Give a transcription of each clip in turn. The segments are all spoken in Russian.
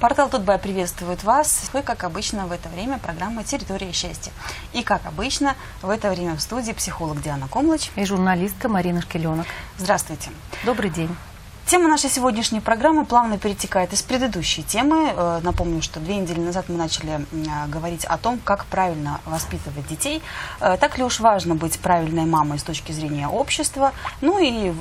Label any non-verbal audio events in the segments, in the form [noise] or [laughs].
Портал Тутбай приветствует вас. Вы, как обычно, в это время программа «Территория счастья». И, как обычно, в это время в студии психолог Диана Комлыч. И журналистка Марина Шкеленок. Здравствуйте. Добрый день. Тема нашей сегодняшней программы плавно перетекает из предыдущей темы. Э, напомню, что две недели назад мы начали э, говорить о том, как правильно воспитывать детей. Э, так ли уж важно быть правильной мамой с точки зрения общества? Ну и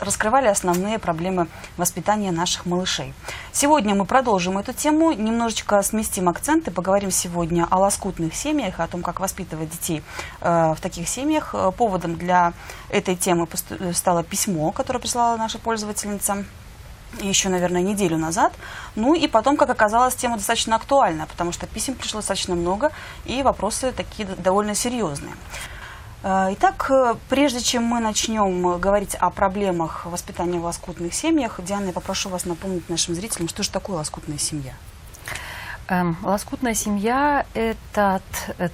раскрывали основные проблемы воспитания наших малышей. Сегодня мы продолжим эту тему, немножечко сместим акценты, поговорим сегодня о лоскутных семьях, о том, как воспитывать детей в таких семьях. Поводом для этой темы стало письмо, которое прислала наша пользовательница пятница еще, наверное, неделю назад. Ну и потом, как оказалось, тема достаточно актуальна, потому что писем пришло достаточно много, и вопросы такие довольно серьезные. Э, итак, э, прежде чем мы начнем говорить о проблемах воспитания в лоскутных семьях, Диана, я попрошу вас напомнить нашим зрителям, что же такое лоскутная семья. Эм, лоскутная семья – этот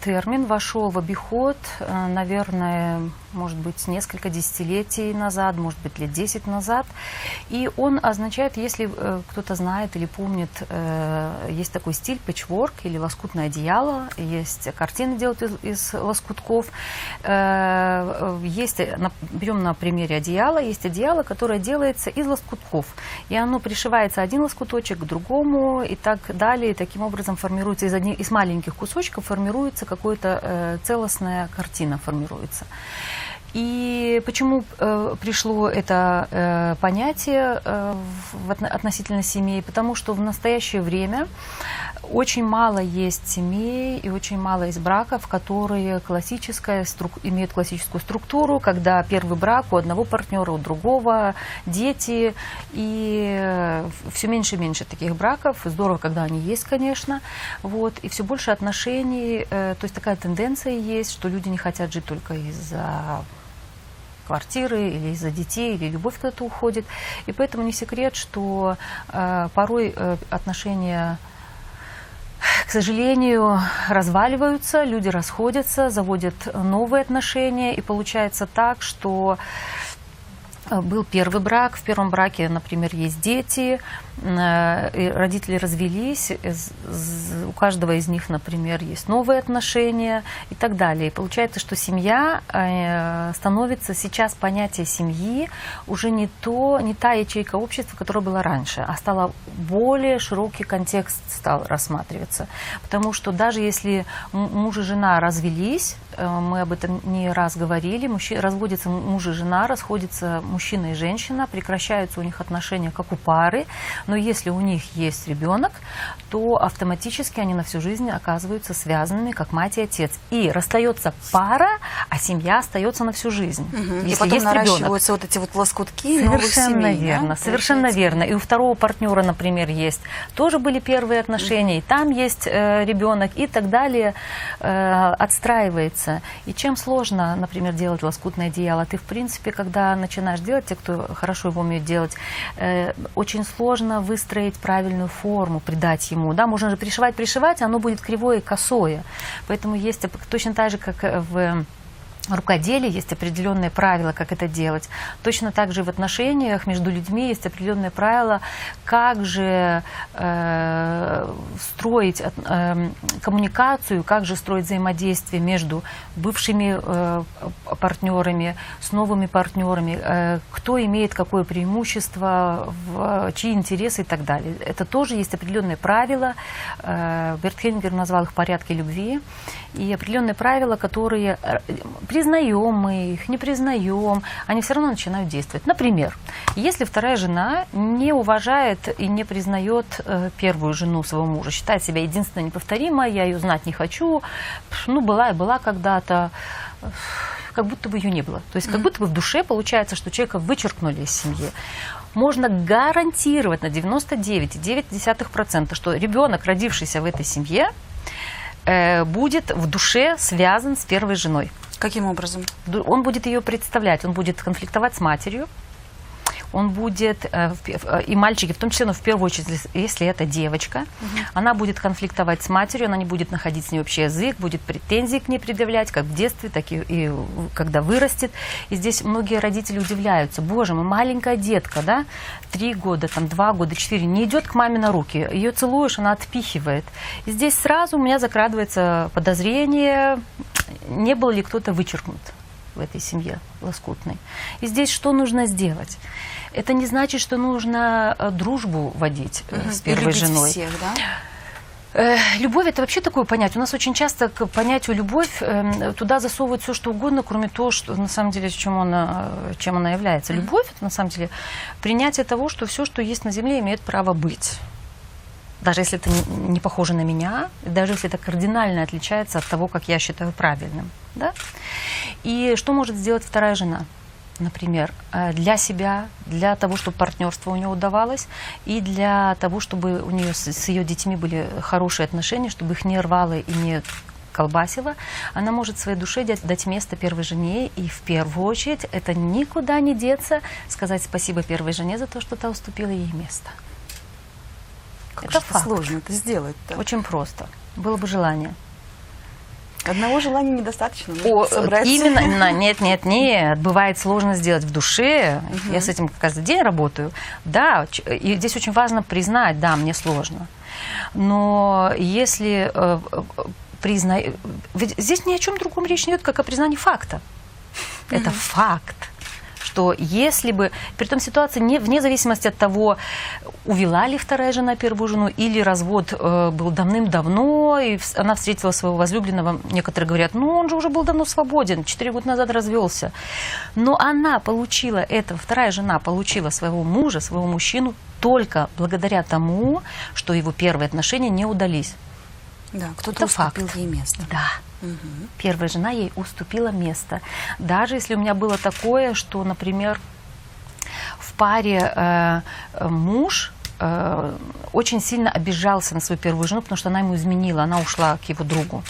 термин вошел в обиход, э, наверное, может быть, несколько десятилетий назад, может быть, лет 10 назад. И он означает, если э, кто-то знает или помнит, э, есть такой стиль пэтчворк или лоскутное одеяло, есть картины делают из, из лоскутков. Э, есть, берем на примере одеяла, есть одеяло, которое делается из лоскутков. И оно пришивается один лоскуточек к другому и так далее. И таким образом формируется из, одних, из маленьких кусочков формируется какая-то э, целостная картина формируется. И почему э, пришло это э, понятие э, в, относительно семей? Потому что в настоящее время очень мало есть семей и очень мало есть браков, которые классическая, струк, имеют классическую структуру, когда первый брак у одного партнера, у другого, дети. И э, все меньше и меньше таких браков. Здорово, когда они есть, конечно. Вот. И все больше отношений. Э, то есть такая тенденция есть, что люди не хотят жить только из-за квартиры или из-за детей, или любовь куда-то уходит. И поэтому не секрет, что э, порой э, отношения к сожалению, разваливаются, люди расходятся, заводят новые отношения, и получается так, что э, был первый брак, в первом браке, например, есть дети, родители развелись, у каждого из них, например, есть новые отношения и так далее. И получается, что семья э, становится сейчас понятие семьи уже не то, не та ячейка общества, которая была раньше, а стала более широкий контекст стал рассматриваться. Потому что даже если муж и жена развелись, э, мы об этом не раз говорили, мужчина, разводится муж и жена, расходятся мужчина и женщина, прекращаются у них отношения как у пары, но если у них есть ребенок, то автоматически они на всю жизнь оказываются связанными, как мать и отец. И расстается пара, а семья остается на всю жизнь. Угу. Если и потом есть наращиваются ребенок. вот эти вот лоскутки Совершенно семей, верно, да? совершенно верно. И у второго партнера, например, есть тоже были первые отношения, угу. и там есть э, ребенок, и так далее э, отстраивается. И чем сложно, например, делать лоскутное одеяло, ты, в принципе, когда начинаешь делать, те, кто хорошо его умеет делать, э, очень сложно выстроить правильную форму, придать ему. Да, можно же пришивать, пришивать, оно будет кривое и косое. Поэтому есть точно так же, как в рукоделии есть определенные правила, как это делать. Точно так же в отношениях между людьми есть определенные правила, как же э, строить э, коммуникацию, как же строить взаимодействие между бывшими э, партнерами, с новыми партнерами, э, кто имеет какое преимущество, в, чьи интересы и так далее. Это тоже есть определенные правила. Э, Берт Хельгер назвал их порядки любви. И определенные правила, которые э, признаем мы их, не признаем, они все равно начинают действовать. Например, если вторая жена не уважает и не признает э, первую жену своего мужа, считает себя единственной неповторимой, я ее знать не хочу, ну, была и была когда-то, как будто бы ее не было. То есть как будто бы в душе получается, что человека вычеркнули из семьи можно гарантировать на 99,9%, что ребенок, родившийся в этой семье, э, будет в душе связан с первой женой. Каким образом? Он будет ее представлять, он будет конфликтовать с матерью, он будет, э, э, и мальчики, в том числе, но в первую очередь, если- это девочка, она будет конфликтовать с матерью, она не будет находить с ней общий язык, будет претензии к ней предъявлять, как в детстве, так и, и когда вырастет. И здесь многие родители удивляются, боже мой, маленькая детка, да, три года, там, два года, четыре, не идет к маме на руки, ее целуешь, она отпихивает. И здесь сразу у меня закрадывается подозрение, не был ли кто-то вычеркнут в этой семье лоскутной. И здесь что нужно сделать? Это не значит, что нужно э, дружбу водить э, с И первой любить женой. всех, да? Э, Любовь это вообще такое понятие. У нас очень часто к понятию любовь эм, туда засовывают все, что угодно, кроме того, что на самом деле чем она, чем она является. Любовь это на самом деле принятие того, что все, что есть на земле, имеет право быть. Даже если это не- похоже на меня, и даже если это кардинально отличается от того, как я считаю правильным. Да? И что может сделать вторая жена? Например, э, для себя, для того, чтобы партнерство у нее удавалось, и для того, чтобы у нее с, с ее детьми были хорошие отношения, чтобы их не рвало и не колбасило, она может своей душе дать, дать место первой жене, и в первую очередь это никуда не деться, сказать спасибо первой жене за то, что та уступила ей место. Как Это факт. сложно это сделать-то. Очень просто. Было бы желание. Одного желания недостаточно. О, собрать- именно, [laughs] нет, нет, нет, бывает сложно сделать в душе. Я с этим каждый день работаю. Да, и здесь очень важно признать, да, мне сложно. Но если э, призна... ведь здесь ни о чем другом речь не идет, как о признании факта. Это факт что если бы, при том ситуации не, вне зависимости от того, увела ли вторая жена первую жену, или развод э, был давным-давно, и вс- она встретила своего возлюбленного, некоторые говорят, ну он же уже был давно свободен, четыре года назад развелся. Но она получила это, вторая жена получила своего мужа, своего мужчину только благодаря тому, что его первые отношения не удались. Да, кто-то уступил факт. ей место. Да. Первая жена ей уступила место. Даже если у меня было такое, что, например, в паре э, муж э, очень сильно обижался на свою первую жену, потому что она ему изменила, она ушла к его другу.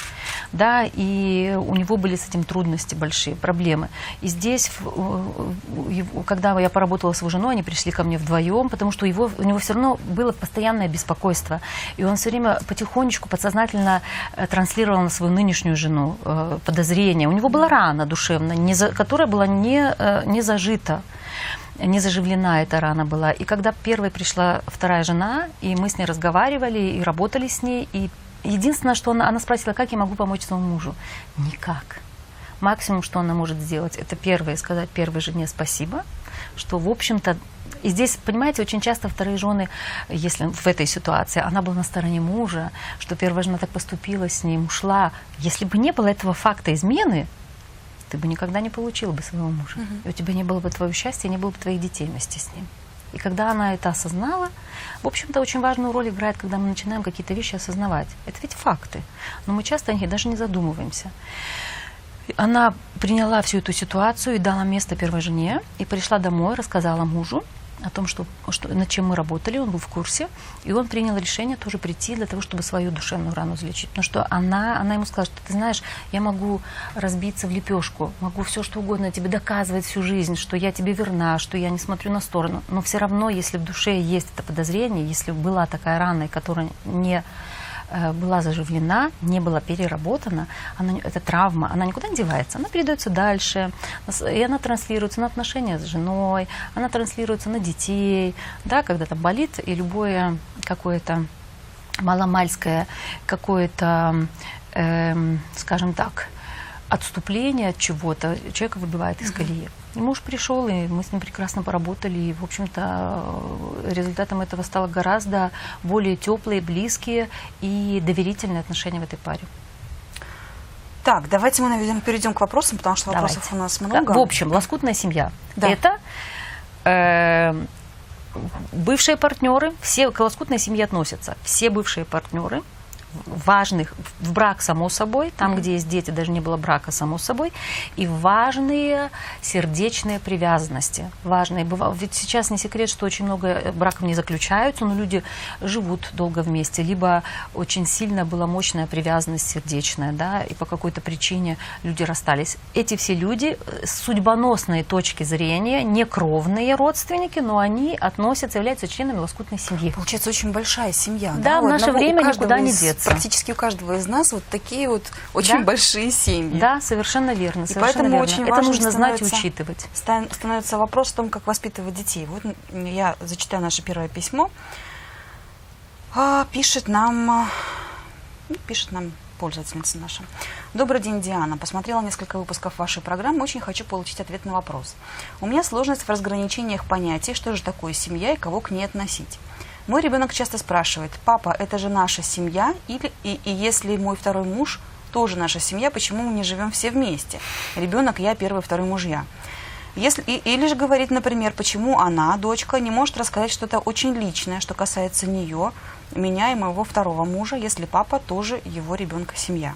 Да, и у него были с этим трудности большие, проблемы. И здесь, когда я поработала с его женой, они пришли ко мне вдвоем, потому что его, у него все равно было постоянное беспокойство. И он все время потихонечку, подсознательно э, транслировал на свою нынешнюю жену э, подозрения. У него была рана душевная, не за- которая была не, не зажита не заживлена эта рана была. И когда первой пришла вторая жена, и мы с ней разговаривали и работали с ней, и единственное, что она, она спросила, как я могу помочь своему мужу. Никак. Максимум, что она может сделать, это первое, сказать первой жене спасибо, что, в общем-то, и здесь, понимаете, очень часто вторые жены, если в этой ситуации, она была на стороне мужа, что первая жена так поступила с ним, ушла. Если бы не было этого факта измены, ты бы никогда не получила бы своего мужа. И у тебя не было бы твоего счастья, не было бы твоих детей вместе с ним. И когда она это осознала, в общем-то, очень важную роль играет, когда мы начинаем какие-то вещи осознавать. Это ведь факты. Но мы часто о них даже не задумываемся. Она приняла всю эту ситуацию и дала место первой жене, и пришла домой, рассказала мужу о том, что, что, над чем мы работали, он был в курсе, и он принял решение тоже прийти для того, чтобы свою душевную рану залечить. Потому что она, она ему сказала, что ты знаешь, я могу разбиться в лепешку, могу все что угодно тебе доказывать всю жизнь, что я тебе верна, что я не смотрю на сторону, но все равно, если в душе есть это подозрение, если была такая рана, которая не была заживлена, не была переработана, она, эта травма, она никуда не девается, она передается дальше, и она транслируется на отношения с женой, она транслируется на детей, да, когда там болит, и любое какое-то маломальское, какое-то, эм, скажем так, отступление от чего-то человека выбивает из колеи. Муж пришел, и мы с ним прекрасно поработали, и, в общем-то, э, результатом этого стало гораздо более теплые, близкие и доверительные отношения в этой паре. Так, давайте мы, наверное, перейдем к вопросам, потому что вопросов Давайте. у нас много. В общем, лоскутная семья. Да. Это э, бывшие партнеры, все к лоскутной семье относятся. Все бывшие партнеры, важных, в брак само собой, там, где есть дети, даже не было брака само собой, и важные сердечные привязанности. Важные. Ведь сейчас не секрет, что очень много э, браков не заключаются, но люди живут долго вместе, либо очень сильно была мощная привязанность сердечная, да, и по какой-то причине люди расстались. Эти все люди э, с судьбоносной точки зрения, не кровные родственники, но они относятся, являются членами лоскутной семьи. Получается, очень большая семья. Да, да? в наше время никуда не деться. Практически у каждого из нас вот такие вот очень да? большие семьи. Да, совершенно верно. Совершенно и поэтому верно. очень Это нужно знать и учитывать. Становится вопрос о том, как воспитывать детей. Вот я зачитаю наше первое письмо. А, пишет нам, а, ну, пишет нам пользовательница наша. Добрый день, Диана. Посмотрела несколько выпусков вашей программы. Очень хочу получить ответ на вопрос. У меня сложность в разграничениях понятий, что же такое семья и кого к ней относить. Мой ребенок часто спрашивает, папа, это же наша семья? Или, и, и если мой второй муж тоже наша семья, почему мы не живем все вместе? Ребенок, я, первый, второй мужья. Если, и, или же говорит, например, почему она, дочка, не может рассказать что-то очень личное, что касается нее, меня и моего второго мужа, если папа тоже его ребенка семья.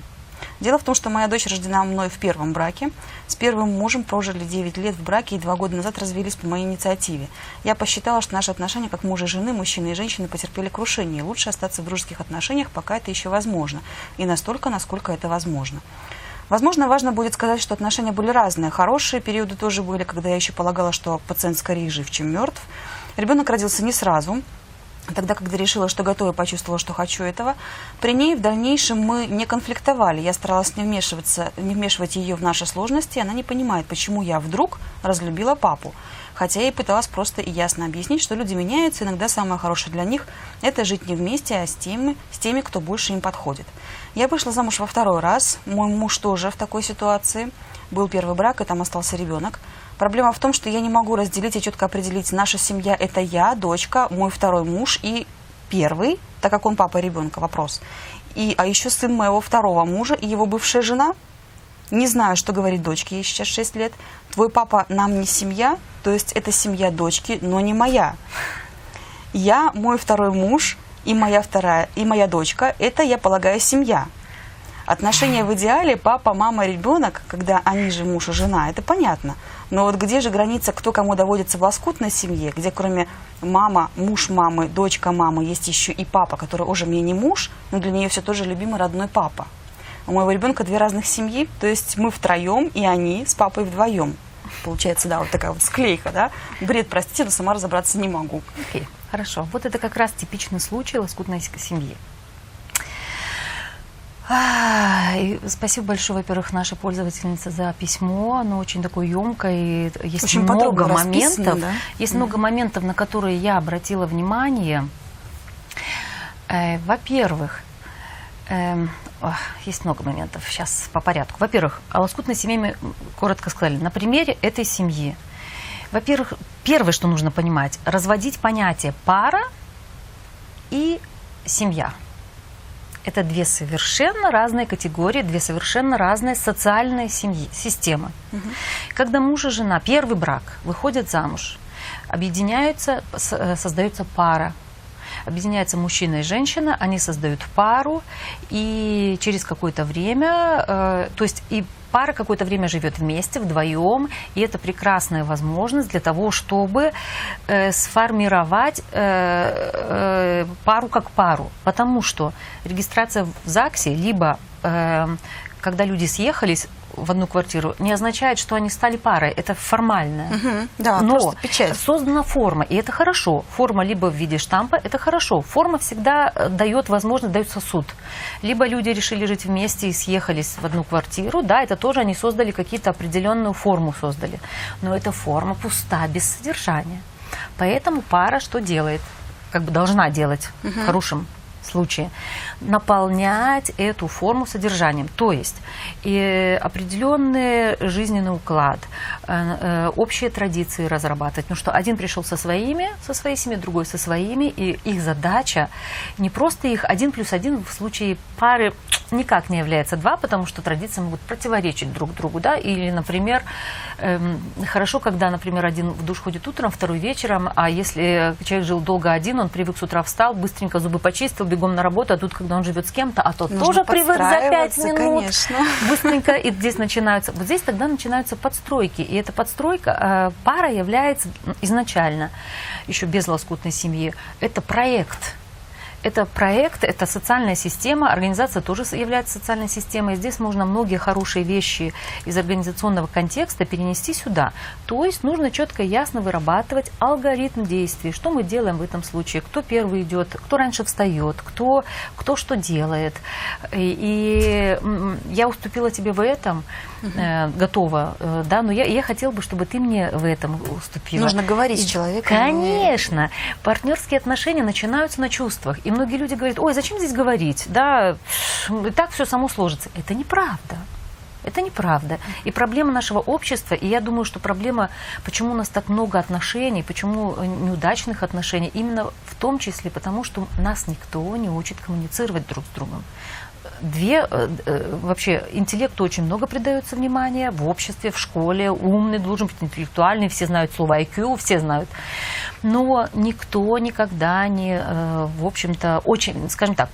Дело в том, что моя дочь рождена мной в первом браке. С первым мужем прожили 9 лет в браке и два года назад развелись по моей инициативе. Я посчитала, что наши отношения как мужа и жены, мужчины и женщины потерпели крушение. Лучше остаться в дружеских отношениях, пока это еще возможно. И настолько, насколько это возможно. Возможно, важно будет сказать, что отношения были разные. Хорошие периоды тоже были, когда я еще полагала, что пациент скорее жив, чем мертв. Ребенок родился не сразу. Тогда, когда решила, что готова, почувствовала, что хочу этого, при ней в дальнейшем мы не конфликтовали. Я старалась не, вмешиваться, не вмешивать ее в наши сложности. Она не понимает, почему я вдруг разлюбила папу. Хотя я и пыталась просто и ясно объяснить, что люди меняются, иногда самое хорошее для них – это жить не вместе, а с теми, с теми, кто больше им подходит. Я вышла замуж во второй раз. Мой муж тоже в такой ситуации. Был первый брак, и там остался ребенок. Проблема в том, что я не могу разделить и четко определить, наша семья – это я, дочка, мой второй муж и первый, так как он папа ребенка, вопрос. И, а еще сын моего второго мужа и его бывшая жена. Не знаю, что говорить дочке, ей сейчас 6 лет. Твой папа нам не семья, то есть это семья дочки, но не моя. Я, мой второй муж и моя вторая, и моя дочка – это, я полагаю, семья. Отношения в идеале папа, мама, ребенок, когда они же муж и жена, это понятно. Но вот где же граница, кто кому доводится в лоскутной семье, где кроме мама, муж мамы, дочка мамы, есть еще и папа, который уже мне не муж, но для нее все тоже любимый родной папа. У моего ребенка две разных семьи, то есть мы втроем, и они с папой вдвоем. Получается, да, вот такая вот склейка, да. Бред, простите, но сама разобраться не могу. Окей, okay, хорошо. Вот это как раз типичный случай лоскутной семьи. А, спасибо большое, во-первых, нашей пользовательнице за письмо. Оно очень такое емкое. И есть очень много моментов. Да? Есть mm. много моментов, на которые я обратила внимание. Э, во-первых, э, есть много моментов. Сейчас по порядку. Во-первых, о лоскутной семье мы коротко сказали. На примере этой семьи. Во-первых, первое, что нужно понимать, разводить понятие пара и семья – это две совершенно разные категории, две совершенно разные социальные семьи, системы. Угу. Когда муж и жена, первый брак, выходят замуж, объединяются, э, создается пара. Объединяются мужчина и женщина, они создают пару, и через какое-то время, э, то есть и пара какое-то время живет вместе, вдвоем, и это прекрасная возможность для того, чтобы э, сформировать э, э, пару как пару. Потому что регистрация в ЗАГСе, либо э, когда люди съехались, в одну квартиру, не означает, что они стали парой. Это формальное. Угу, да, Но печать. создана форма, и это хорошо. Форма либо в виде штампа, это хорошо. Форма всегда э, дает возможность, дает сосуд. Либо люди решили жить вместе и съехались в одну квартиру, да, это тоже они создали какие-то определенную форму создали. Но эта форма пуста, без содержания. Поэтому пара что делает? Как бы должна делать угу. хорошим случае, наполнять эту форму содержанием. То есть и определенный жизненный уклад, э, э, общие традиции разрабатывать. Ну что один пришел со своими, со своей семьей, другой со своими, и их задача не просто их один плюс один в случае пары никак не является два, потому что традиции могут противоречить друг другу, да, или, например, эм, хорошо, когда, например, один в душ ходит утром, второй вечером, а если человек жил долго один, он привык с утра встал, быстренько зубы почистил, бегом бегом на работу, а тут, когда он живет с кем-то, а тот Нужно тоже привык за пять минут. конечно. [laughs] Быстренько, и здесь начинаются, вот здесь тогда начинаются подстройки, и эта подстройка, э, пара является изначально, еще без лоскутной семьи, это проект, это проект, это социальная система, организация тоже является социальной системой. Здесь можно многие хорошие вещи из организационного контекста перенести сюда. То есть нужно четко и ясно вырабатывать алгоритм действий. Что мы делаем в этом случае? Кто первый идет, кто раньше встает, кто, кто что делает. И, и, я уступила тебе в этом, э, готова, э, да, но я, я хотела бы, чтобы ты мне в этом уступила. Нужно говорить с человеком. Конечно. Партнерские отношения начинаются на чувствах. И многие люди говорят, ой, зачем здесь говорить? Да, и так все само сложится. Это неправда. Это неправда. И проблема нашего общества, и я думаю, что проблема, почему у нас так много отношений, почему э, неудачных отношений, именно в том числе потому, что нас никто не учит коммуницировать друг с другом. Две, э, э, вообще, интеллекту очень много придается внимания в обществе, в школе. Умный должен быть интеллектуальный, все знают слово IQ, все знают. Но никто никогда не, э, в общем-то, очень, скажем так,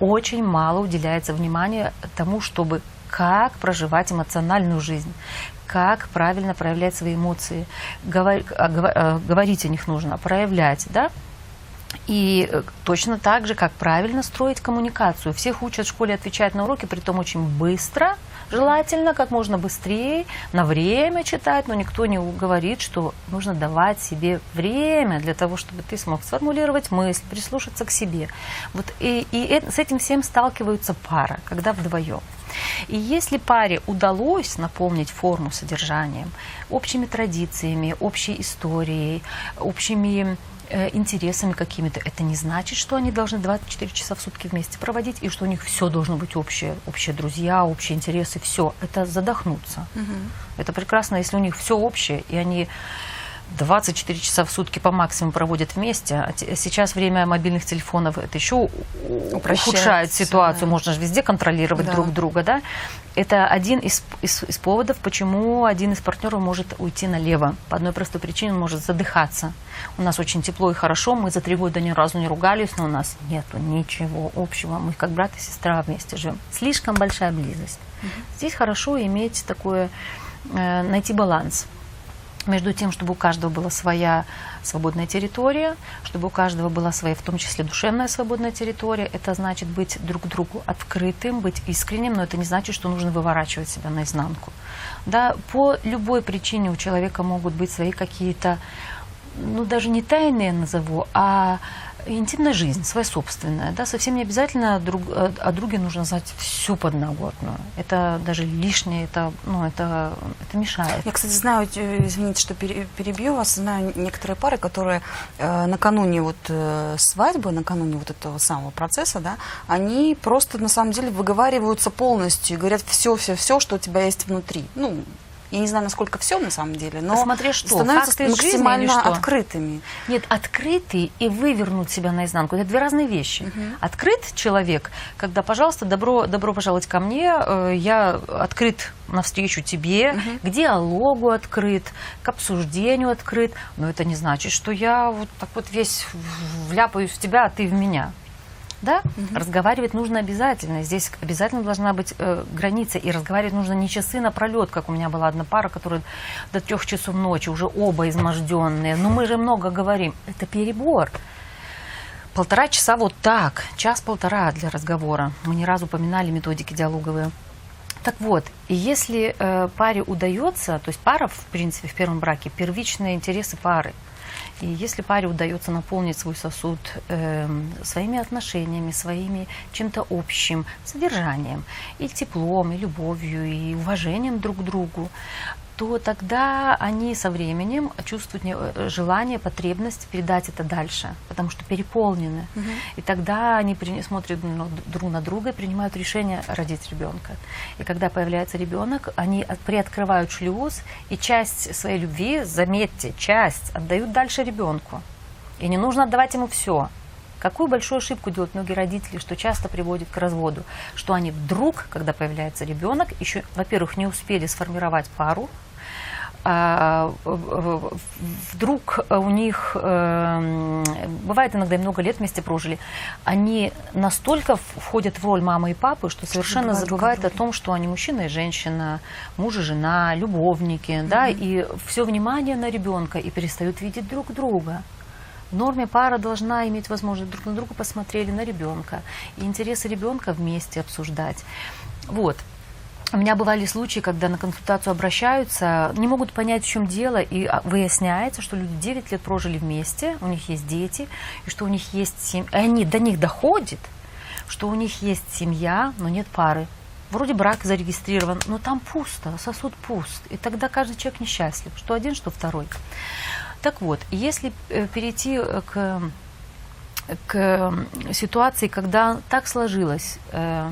очень мало уделяется внимания тому, чтобы как проживать эмоциональную жизнь, как правильно проявлять свои эмоции. А, Говорить о них нужно, проявлять, да? И э, точно так же, как правильно строить коммуникацию. Всех учат в школе отвечать на уроки, притом очень быстро, желательно, как можно быстрее, на время читать, но никто не говорит, что нужно давать себе время для того, чтобы ты смог сформулировать мысль, прислушаться к себе. Вот и, и с этим всем сталкиваются пара, когда вдвоем. И если паре удалось наполнить форму содержанием, общими традициями, общей историей, общими интересами какими-то, это не значит, что они должны 24 часа в сутки вместе проводить и что у них все должно быть общее, общие друзья, общие интересы, все. Это задохнуться. Это прекрасно, если у них все общее, и они 24 часа в сутки по максимуму проводят вместе. А сейчас время мобильных телефонов это еще ухудшает ситуацию. да. Можно же везде контролировать Да. друг друга, да? Это один из, из- из поводов, почему один из партнеров может уйти налево. По одной простой причине он может задыхаться. У нас очень тепло и хорошо, мы за три года ни разу не ругались, но у нас нету ничего общего. Мы как брат и сестра вместе живем. Слишком большая близость. Здесь хорошо иметь такое, э, найти баланс между тем, чтобы у каждого была своя свободная территория, чтобы у каждого была своя, в том числе душевная свободная территория. Это значит быть друг другу открытым, быть искренним, но это не значит, что нужно выворачивать себя наизнанку. Да, по любой причине у человека могут быть свои какие-то, ну даже не тайные назову, а интимная жизнь, своя собственная. Да, совсем не обязательно друг, о о друге нужно знать всю подноготную. Это даже лишнее, это, ну, это, это мешает. Я, кстати, знаю, э, извините, что пере- перебью вас, знаю некоторые пары, которые э, накануне вот э, свадьбы, накануне вот этого самого процесса, да, они просто на самом деле выговариваются полностью и говорят все, все, все, что у тебя есть внутри. Ну, я не знаю, насколько все на самом деле, но Смотри, что, становятся факты из жизни максимально что? открытыми. Нет, открытый и вывернуть себя наизнанку. Это две разные вещи. Открыт человек, когда, пожалуйста, добро, добро пожаловать ко мне, э, я открыт навстречу тебе, к диалогу открыт, к обсуждению открыт. Но это не значит, что я вот так вот весь вляпаюсь в тебя, а ты в меня. Да? Разговаривать нужно обязательно. Здесь обязательно должна быть э, граница. И разговаривать нужно не часы напролет, как у меня была одна пара, которая до трех часов ночи, уже оба изможденные. Но мы же много говорим. Это перебор. Полтора часа вот так, час-полтора для разговора. Мы не раз упоминали методики диалоговые. Так вот, и если э, паре удается, то есть пара, в принципе, в первом браке, первичные интересы пары. И если паре удается наполнить свой сосуд эм, своими отношениями, своими чем-то общим содержанием, и теплом, и любовью, и уважением друг к другу, то тогда они со временем чувствуют э, желание, потребность передать это дальше, потому что переполнены. И тогда они смотрят друг на друга и принимают решение родить ребенка. И когда появляется ребенок, они от- приоткрывают шлюз и часть своей любви, заметьте, часть отдают дальше ребенку. И не нужно отдавать ему все. Какую большую ошибку делают многие родители, что часто приводит к разводу, что они вдруг, когда появляется ребенок, еще, во-первых, не успели сформировать пару, а, вдруг у них, э, бывает иногда и много лет вместе прожили, они настолько входят в роль мамы и папы, что совершенно забывают о том, что они мужчина и женщина, муж и жена, любовники, mm-hmm. да, и все внимание на ребенка, и перестают видеть друг друга. В норме пара должна иметь возможность друг на друга посмотреть на ребенка, и интересы ребенка вместе обсуждать. Вот. У меня бывали случаи, когда на консультацию обращаются, не могут понять, в чем дело, и а, выясняется, что люди 9 лет прожили вместе, у них есть дети, и что у них есть семья, и они до них доходит, что у них есть семья, но нет пары. Вроде брак зарегистрирован, но там пусто, сосуд пуст. И тогда каждый человек несчастлив, что один, что второй. Так вот, если э, перейти э, к, к ситуации, когда так сложилось, э,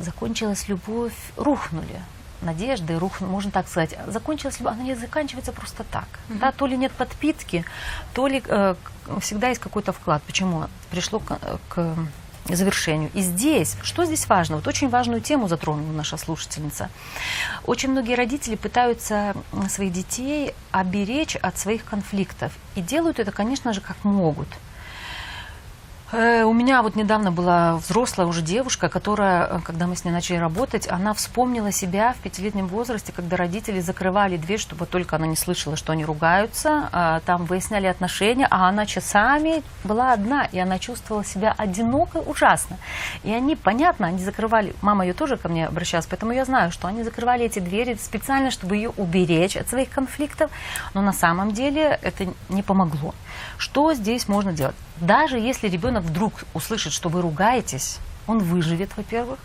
закончилась любовь, рухнули надежды, рух, можно так сказать, закончилась любовь, она не заканчивается просто так. Mm-hmm. Да, то ли нет подпитки, то ли э, всегда есть какой-то вклад. Почему пришло к, к завершению. И здесь, что здесь важно? Вот очень важную тему затронула наша слушательница. Очень многие родители пытаются своих детей оберечь от своих конфликтов. И делают это, конечно же, как могут – у меня вот недавно была взрослая уже девушка, которая, э, когда мы с ней начали работать, она вспомнила себя в пятилетнем возрасте, когда родители закрывали дверь, чтобы только она не слышала, что они ругаются, а, там выясняли отношения, а она часами была одна, и она чувствовала себя одинокой ужасно. И они, понятно, они закрывали, мама ее тоже ко мне обращалась, поэтому я знаю, что они закрывали эти двери специально, чтобы ее уберечь от своих конфликтов, но на самом деле это не помогло. Что здесь можно делать? Даже если ребенок вдруг услышит, что вы ругаетесь, он выживет, во-первых.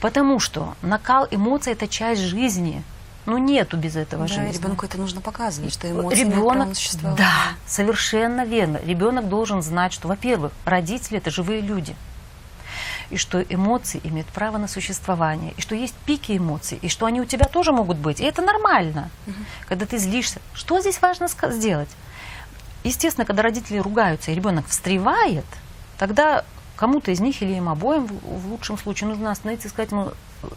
Потому что накал эмоций – это часть жизни. Ну, нету без этого да, жизни. ребенку это нужно показывать, что эмоции Ребенок, Да, совершенно верно. Ребенок должен знать, что, во-первых, родители – это живые люди. И что эмоции имеют право на существование. И что есть пики эмоций. И что они у тебя тоже могут быть. И это нормально, угу. когда ты злишься. Что здесь важно сделать? Естественно, когда родители ругаются и ребенок встревает, тогда кому-то из них или им обоим в лучшем случае нужно остановиться и сказать ему,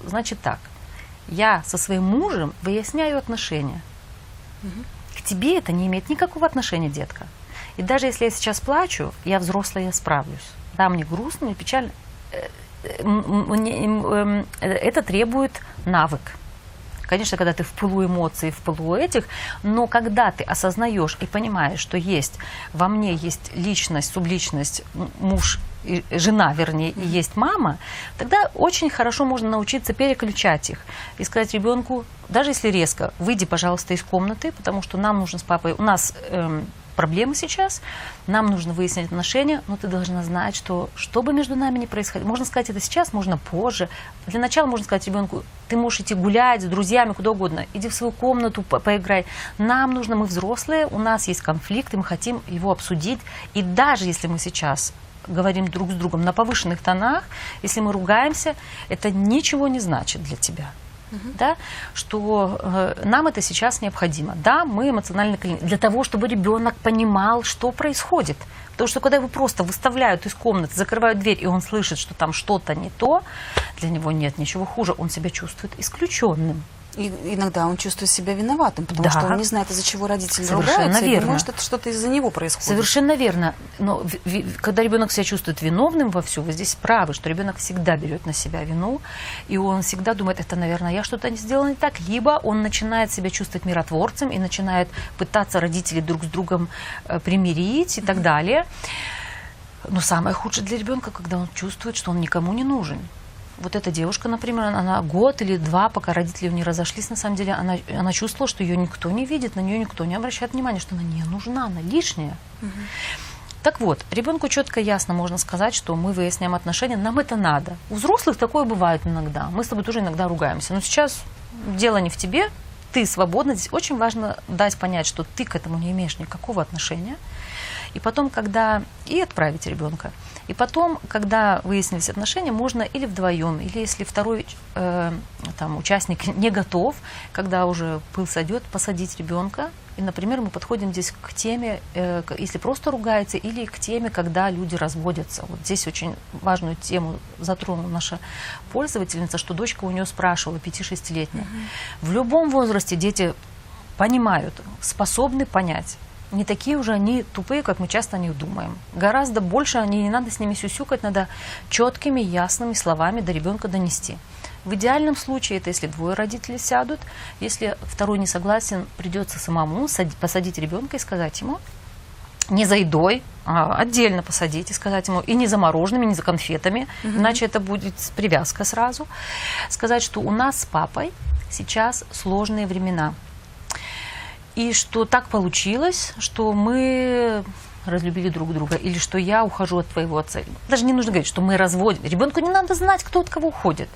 значит так, я со своим мужем выясняю отношения. Угу. К тебе это не имеет никакого отношения, детка. И даже если я сейчас плачу, я взрослая, я справлюсь. Да, мне грустно, мне печально. Э, э, эм, это требует навык. Конечно, когда ты в пылу эмоций, в пылу этих, но когда ты осознаешь и понимаешь, что есть, во мне есть личность, субличность, муж и жена, вернее, и есть мама, тогда очень хорошо можно научиться переключать их и сказать ребенку, даже если резко, выйди, пожалуйста, из комнаты, потому что нам нужно с папой, у нас эм, проблемы сейчас, нам нужно выяснить отношения, но ты должна знать, что что бы между нами ни происходило, можно сказать это сейчас, можно позже. Для начала можно сказать ребенку, ты можешь идти гулять с друзьями, куда угодно, иди в свою комнату, по поиграй. Нам нужно, мы взрослые, у нас есть конфликт, и мы хотим его обсудить. И даже если мы сейчас говорим друг с другом на повышенных тонах, если мы ругаемся, это ничего не значит для тебя угу. да, что э, нам это сейчас необходимо. Да, мы эмоционально для того, чтобы ребенок понимал, что происходит. Потому что когда его просто выставляют из комнаты, закрывают дверь, и он слышит, что там что-то не то, для него нет ничего хуже, он себя чувствует исключенным. И иногда он чувствует себя виноватым, потому да. что он не знает, из-за чего родители Совершенно ругаются, верно. и может, это что-то из-за него происходит. Совершенно верно. Но когда ребенок себя чувствует виновным во всем, вы здесь правы, что ребенок всегда берет на себя вину, и он всегда думает, это, наверное, я что-то не сделал не так. Либо он начинает себя чувствовать миротворцем и начинает пытаться родителей друг с другом э, примирить и так далее. Но самое худшее для ребенка, когда он чувствует, что он никому не нужен вот эта девушка, например, она год или два, пока родители не разошлись, на самом деле, она, она чувствовала, что ее никто не видит, на нее никто не обращает внимания, что она не нужна, она лишняя. Угу. Так вот, ребенку четко ясно можно сказать, что мы выясняем отношения, нам это надо. У взрослых такое бывает иногда. Мы с тобой тоже иногда ругаемся. Но сейчас дело не в тебе, ты свободна. Здесь очень важно дать понять, что ты к этому не имеешь никакого отношения. И потом, когда и отправить ребенка, и потом, когда выяснились отношения, можно или вдвоем, или если второй э, там, участник [laughs] не готов, когда уже пыл сойдет, посадить ребенка И, например, мы подходим здесь к теме, э, если просто ругается, или к теме, когда люди разводятся. Вот здесь очень важную тему затронула наша пользовательница, что дочка у нее спрашивала, 5-6-летняя. В любом возрасте дети понимают, способны понять. Не такие уже они тупые, как мы часто о них думаем. Гораздо больше они не надо с ними сюсюкать, надо четкими, ясными словами до ребенка донести. В идеальном случае это если двое родителей сядут, если второй не согласен, придется самому сади- посадить ребенка и сказать ему, не за едой, а отдельно посадить и сказать ему, и не за мороженными, не за конфетами, иначе это будет привязка сразу. Сказать, что у нас с папой сейчас сложные времена. И что так получилось, что мы разлюбили друг друга, или что я ухожу от твоего отца. Даже не нужно говорить, что мы разводим. Ребенку не надо знать, кто от кого уходит.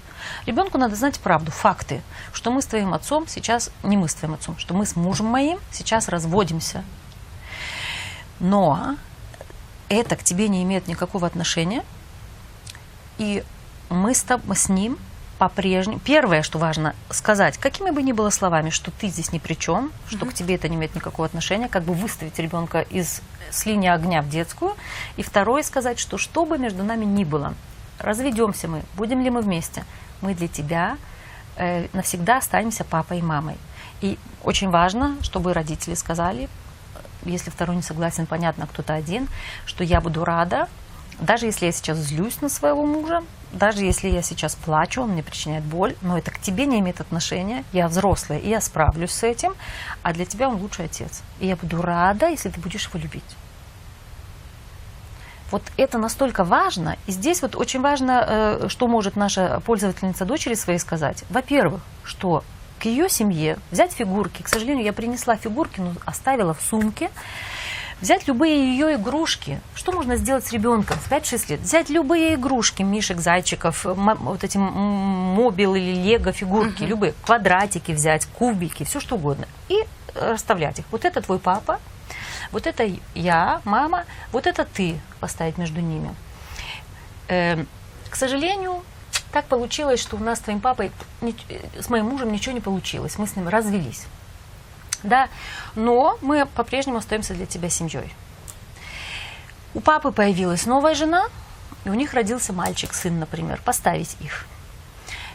Ребенку надо знать правду, факты, что мы с твоим отцом сейчас, не мы с твоим отцом, что мы с мужем моим сейчас разводимся. Но это к тебе не имеет никакого отношения, и мы с, тоб- с ним по-прежнему... Первое, что важно сказать, какими бы ни было словами, что ты здесь ни при чем, что к тебе это не имеет никакого отношения, как бы выставить ребенка из, с линии огня в детскую. И второе, сказать, что что бы между нами ни было, разведемся мы, будем ли мы вместе, мы для тебя э, навсегда останемся папой и мамой. И очень важно, чтобы родители сказали, если второй не согласен, понятно, кто-то один, что я буду рада, даже если я сейчас злюсь на своего мужа, даже если я сейчас плачу, он мне причиняет боль, но это к тебе не имеет отношения, я взрослая, и я справлюсь с этим, а для тебя он лучший отец. И я буду рада, если ты будешь его любить. Вот это настолько важно. И здесь вот очень важно, э, что может наша пользовательница дочери своей сказать. Во-первых, что к ее семье взять фигурки. К сожалению, я принесла фигурки, но оставила в сумке. Взять любые ее игрушки. Что можно сделать с ребенком в 5-6 лет? Взять любые игрушки, мишек, зайчиков, м- вот эти мобил или лего фигурки, любые, квадратики взять, кубики, все что угодно. И э, расставлять их. Вот это твой папа, вот это я, мама, вот это ты поставить между ними. Эм, к сожалению, так получилось, что у нас с твоим папой, э, с моим мужем ничего не получилось. Мы с ним развелись. Да, но мы по-прежнему остаемся для тебя семьей. У папы появилась новая жена, и у них родился мальчик, сын, например, поставить их.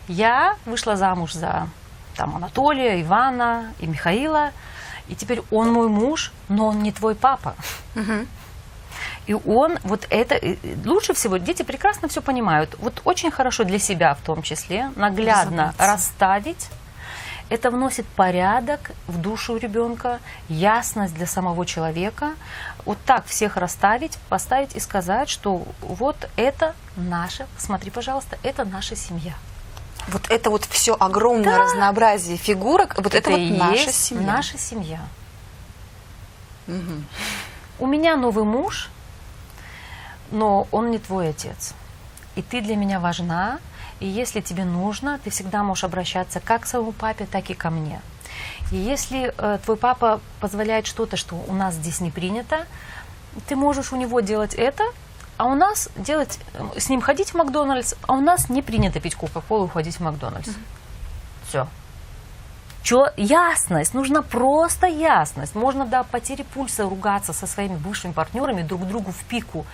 Я вышла замуж за там, Анатолия, Ивана и Михаила, и теперь он мой муж, но он не твой папа. И он, вот это, лучше всего, дети прекрасно все понимают. Вот очень хорошо для себя в том числе, наглядно расставить. Это вносит порядок в душу ребенка, ясность для самого человека. Вот так всех расставить, поставить и сказать, что вот это наша, смотри, пожалуйста, это наша семья. Вот это вот все огромное разнообразие фигурок, вот это, вот и наша семья. наша семья. У меня новый муж, но он не твой отец. И ты для меня важна, и если тебе нужно, ты всегда можешь обращаться как к своему папе, так и ко мне. И если э, твой папа позволяет что-то, что у нас здесь не принято, ты можешь у него делать это, а у нас делать, э, с ним ходить в Макдональдс, а у нас не принято пить Кока-Колу и ходить в Макдональдс. Все. Чё? Ясность. Нужна просто ясность. Можно до потери пульса ругаться со своими бывшими партнерами друг другу в пику.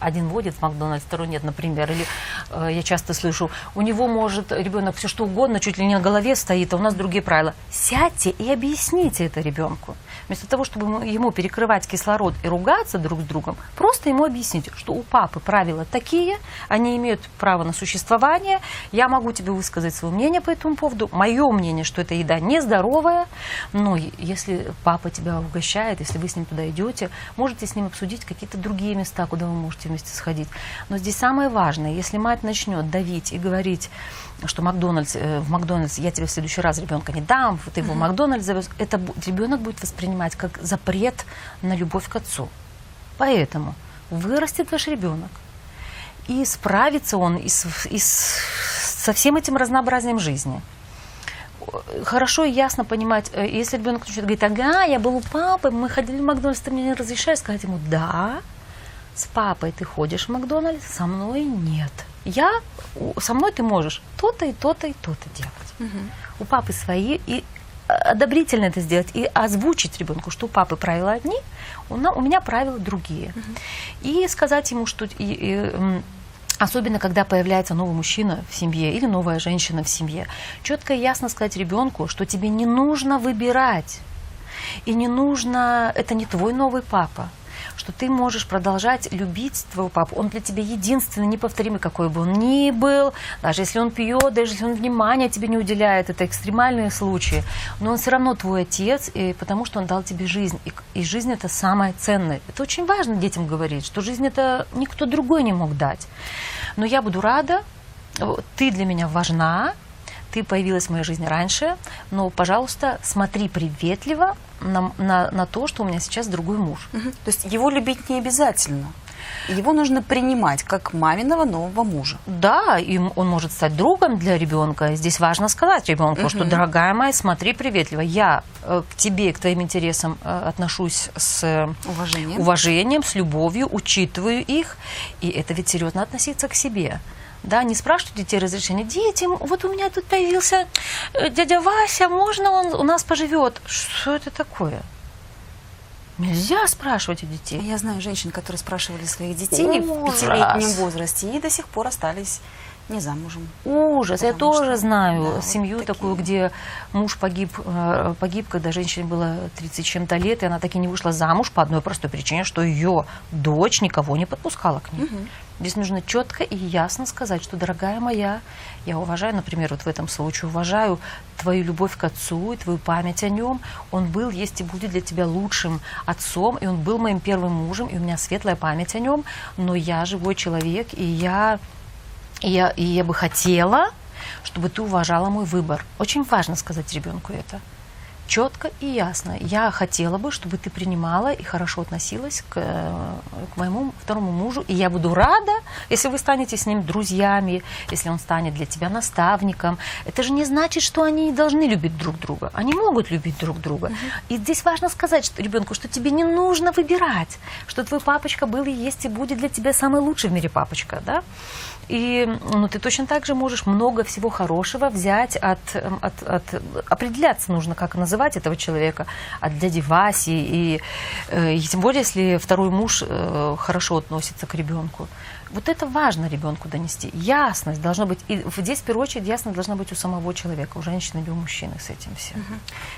Один водит в Макдональдс, второй нет, например. Или э, я часто слышу, у него может ребенок все что угодно, чуть ли не на голове стоит, а у нас другие правила. Сядьте и объясните это ребенку. Вместо того, чтобы ему- перекрывать кислород и ругаться друг с другом, просто ему объясните, что у папы правила такие, они имеют право на существование, я могу тебе высказать свое мнение по этому поводу. Мое мнение, что эта еда нездоровая, но е- если папа тебя угощает, если вы с ним туда идете, можете с ним обсудить какие-то другие места, куда вы можете вместе сходить. Но здесь самое важное, если мать начнет давить и говорить, что Макдональдс, э, в Макдональдс я тебе в следующий раз ребенка не дам, ты его в Макдональдс завез, это ребенок будет воспринимать как запрет на любовь к отцу. Поэтому вырастет ваш ребенок, и справится он и с- и с- со всем этим разнообразием жизни. Хорошо и ясно понимать, э, если ребенок начнет говорить, ага, я был у папы, мы ходили в Макдональдс, ты мне не разрешаешь, сказать ему, да, с папой ты ходишь в Макдональдс, со мной нет. Я, со мной ты можешь то-то и то-то и то-то делать. У папы свои, и одобрительно это сделать и озвучить ребенку, что у папы правила одни, у, на, у меня правила другие. И сказать ему, что... И, и, Особенно, когда появляется новый мужчина в семье или новая женщина в семье. Четко и ясно сказать ребенку, что тебе не нужно выбирать. И не нужно, это не твой новый папа что ты можешь продолжать любить твоего папу. Он для тебя единственный, неповторимый, какой бы он ни был. Даже если он пьет, даже если он внимания тебе не уделяет, это экстремальные случаи. Но он все равно твой отец, и потому что он дал тебе жизнь. И, и жизнь это самое ценное. Это очень важно детям говорить, что жизнь это никто другой не мог дать. Но я буду рада, ты для меня важна, ты появилась в моей жизни раньше, но, пожалуйста, смотри приветливо на, на, на то, что у меня сейчас другой муж. Угу. То есть его любить не обязательно. Его нужно принимать как маминого нового мужа. Да, и он может стать другом для ребенка. Здесь важно сказать ребенку, угу. что, дорогая моя, смотри приветливо. Я э, к тебе, к твоим интересам э, отношусь с уважением. уважением, с любовью, учитываю их. И это ведь серьезно относиться к себе да, не спрашивают детей разрешения. Дети, вот у меня тут появился э, дядя Вася, можно он у нас поживет? Что это такое? Нельзя спрашивать у детей. Я знаю женщин, которые спрашивали своих детей Ужас. в пятилетнем возрасте и до сих пор остались не замужем. Ужас. Я тоже знаю да, семью вот такую, где муж погиб, э, погиб, когда женщине было 30 чем-то лет, и она так и не вышла замуж по одной простой причине, что ее дочь никого не подпускала к ней. Угу. Здесь нужно четко и ясно сказать, что, дорогая моя, я уважаю, например, вот в этом случае, уважаю твою любовь к отцу и твою память о нем. Он был, есть и будет для тебя лучшим отцом, и он был моим первым мужем, и у меня светлая память о нем, но я живой человек, и я, и я, и я бы хотела, чтобы ты уважала мой выбор. Очень важно сказать ребенку это четко и ясно. Я хотела бы, чтобы ты принимала и хорошо относилась к, к моему второму мужу. И я буду рада, если вы станете с ним друзьями, если он станет для тебя наставником. Это же не значит, что они должны любить друг друга. Они могут любить друг друга. Угу. И здесь важно сказать что, ребенку, что тебе не нужно выбирать, что твой папочка был и есть и будет для тебя самый лучший в мире папочка. Да? И ну, ты точно так же можешь много всего хорошего взять от, эм, от, от определяться нужно, как называть этого человека, от дяди Васи. И, э, и тем более, если второй муж э, хорошо относится к ребенку. Вот это важно ребенку донести. Ясность должна быть, и здесь в первую очередь ясность должна быть у самого человека, у женщины или у мужчины с этим всем. Угу.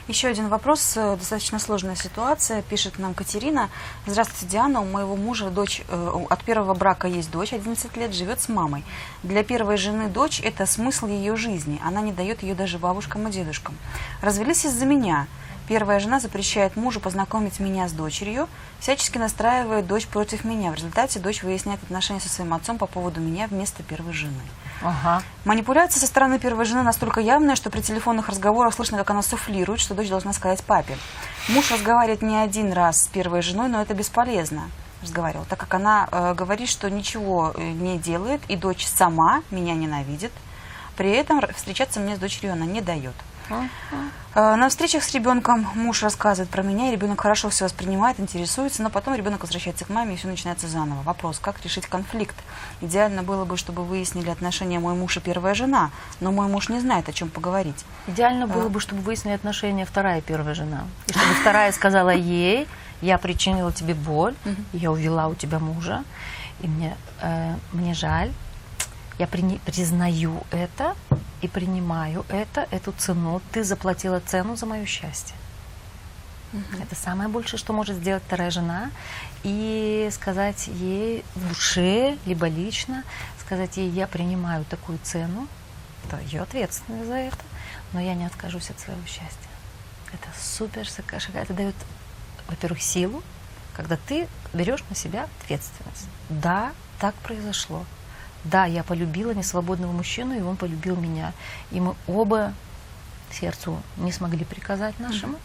Еще один вопрос, э, достаточно сложная ситуация, пишет нам Катерина. Здравствуйте, Диана, у моего мужа дочь, э, от первого брака есть дочь, 11 лет, живет с мамой. Для первой жены дочь – это смысл ее жизни, она не дает ее даже бабушкам и дедушкам. Развелись из-за меня – Первая жена запрещает мужу познакомить меня с дочерью, всячески настраивает дочь против меня. В результате дочь выясняет отношения со своим отцом по поводу меня вместо первой жены. Ага. Манипуляция со стороны первой жены настолько явная, что при телефонных разговорах слышно, как она суфлирует, что дочь должна сказать папе. Муж разговаривает не один раз с первой женой, но это бесполезно разговаривал, так как она э, говорит, что ничего э, не делает, и дочь сама меня ненавидит. При этом встречаться мне с дочерью она не дает. Э, на встречах с ребенком муж рассказывает про меня, и ребенок хорошо все воспринимает, интересуется, но потом ребенок возвращается к маме, и все начинается заново. Вопрос, как решить конфликт? Идеально было бы, чтобы выяснили отношения мой муж и первая жена, но мой муж не знает, о чем поговорить. Идеально было бы, чтобы выяснили отношения вторая и первая жена. И чтобы вторая сказала ей, я причинила тебе боль, я увела у тебя мужа, и мне, э, мне жаль, я при, признаю это, и принимаю это, эту цену. Ты заплатила цену за мое счастье. Угу. Это самое большее, что может сделать вторая жена. И сказать ей в душе, либо лично, сказать ей, я принимаю такую цену, это ее ответственность за это, но я не откажусь от своего счастья. Это супер Это дает, во-первых, силу, когда ты берешь на себя ответственность. Да, так произошло. Да, я полюбила несвободного мужчину, и он полюбил меня. И мы оба сердцу не смогли приказать нашему,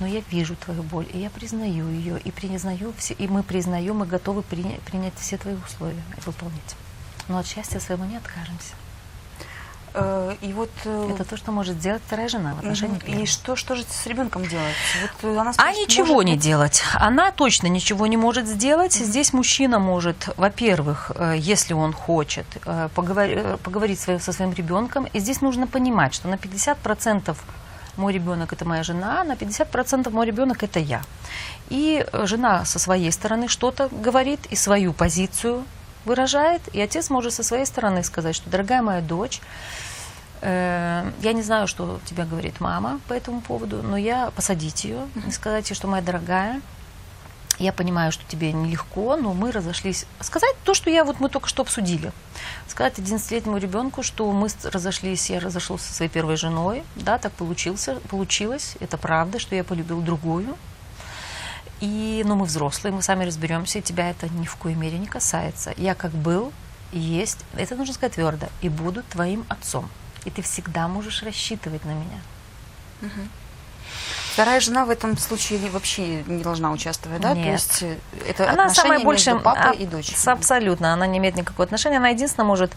но я вижу твою боль, и я признаю ее, и признаю все, и мы признаем, мы готовы принять, принять все твои условия и выполнить. Но от счастья своего не откажемся. Э, и вот... Э, Это то, что может сделать вторая жена в отношении И что, что же с ребенком делать? Вот э, она спрашивает, а ничего может... не делать. Она точно ничего не может сделать. Mm-hmm. Здесь мужчина может, во-первых, если он хочет, поговор... поговорить со своим ребенком. И здесь нужно понимать, что на 50% мой ребенок это моя жена, на 50% мой ребенок это я. И жена со своей стороны что-то говорит и свою позицию выражает, и отец может со своей стороны сказать, что, дорогая моя дочь, э, я не знаю, что тебе говорит мама по этому поводу, но я посадить ее и сказать ей, что моя дорогая, я понимаю, что тебе нелегко, но мы разошлись. Сказать то, что я вот мы только что обсудили. Сказать 11-летнему ребенку, что мы разошлись, я разошелся со своей первой женой, да, так получился, получилось, это правда, что я полюбил другую. И, ну, мы взрослые, мы сами разберемся, и тебя это ни в коей мере не касается. Я как был, есть, это нужно сказать твердо, и буду твоим отцом. И ты всегда можешь рассчитывать на меня. Угу. Вторая жена в этом случае вообще не должна участвовать, да? Нет. То есть э, это она самая большая, между папой а, и дочерью. с- Абсолютно, она не имеет никакого отношения. Она единственное может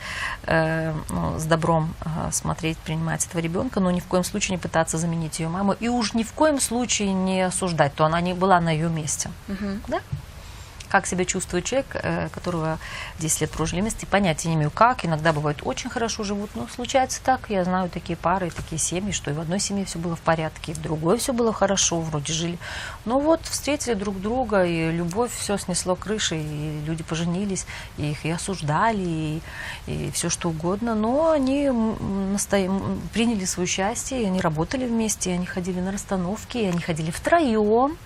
э, ну, с добром э, смотреть, принимать этого ребенка, но ни в коем случае не пытаться заменить ее маму. И уж ни в коем случае не осуждать, то она не была на ее месте. Мгм. Да? Как себя чувствует человек, э, которого 10 лет прожили вместе, понятия не имею как. Иногда бывает очень хорошо живут, но случается так. Я знаю такие пары, такие семьи, что и в одной семье все было в порядке, и в другой все было хорошо, вроде жили. Но вот встретили друг друга, и любовь все снесло крыши, и люди поженились, и их и осуждали, и, и все что угодно. Но они м, насто- м, приняли свое счастье, и они работали вместе, и они ходили на расстановки, и они ходили втроем.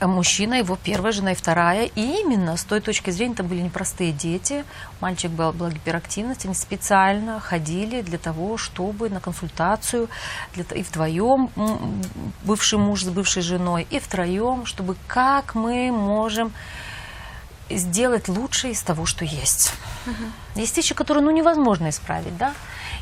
А мужчина, его первая жена и вторая. И именно с той точки зрения, это были непростые дети. Мальчик был, была гиперактивность. Они специально ходили для того, чтобы на консультацию, для, и вдвоем, бывший муж с бывшей женой, и втроем, чтобы как мы можем сделать лучшее из того, что есть. Есть вещи, которые ну, невозможно исправить, да.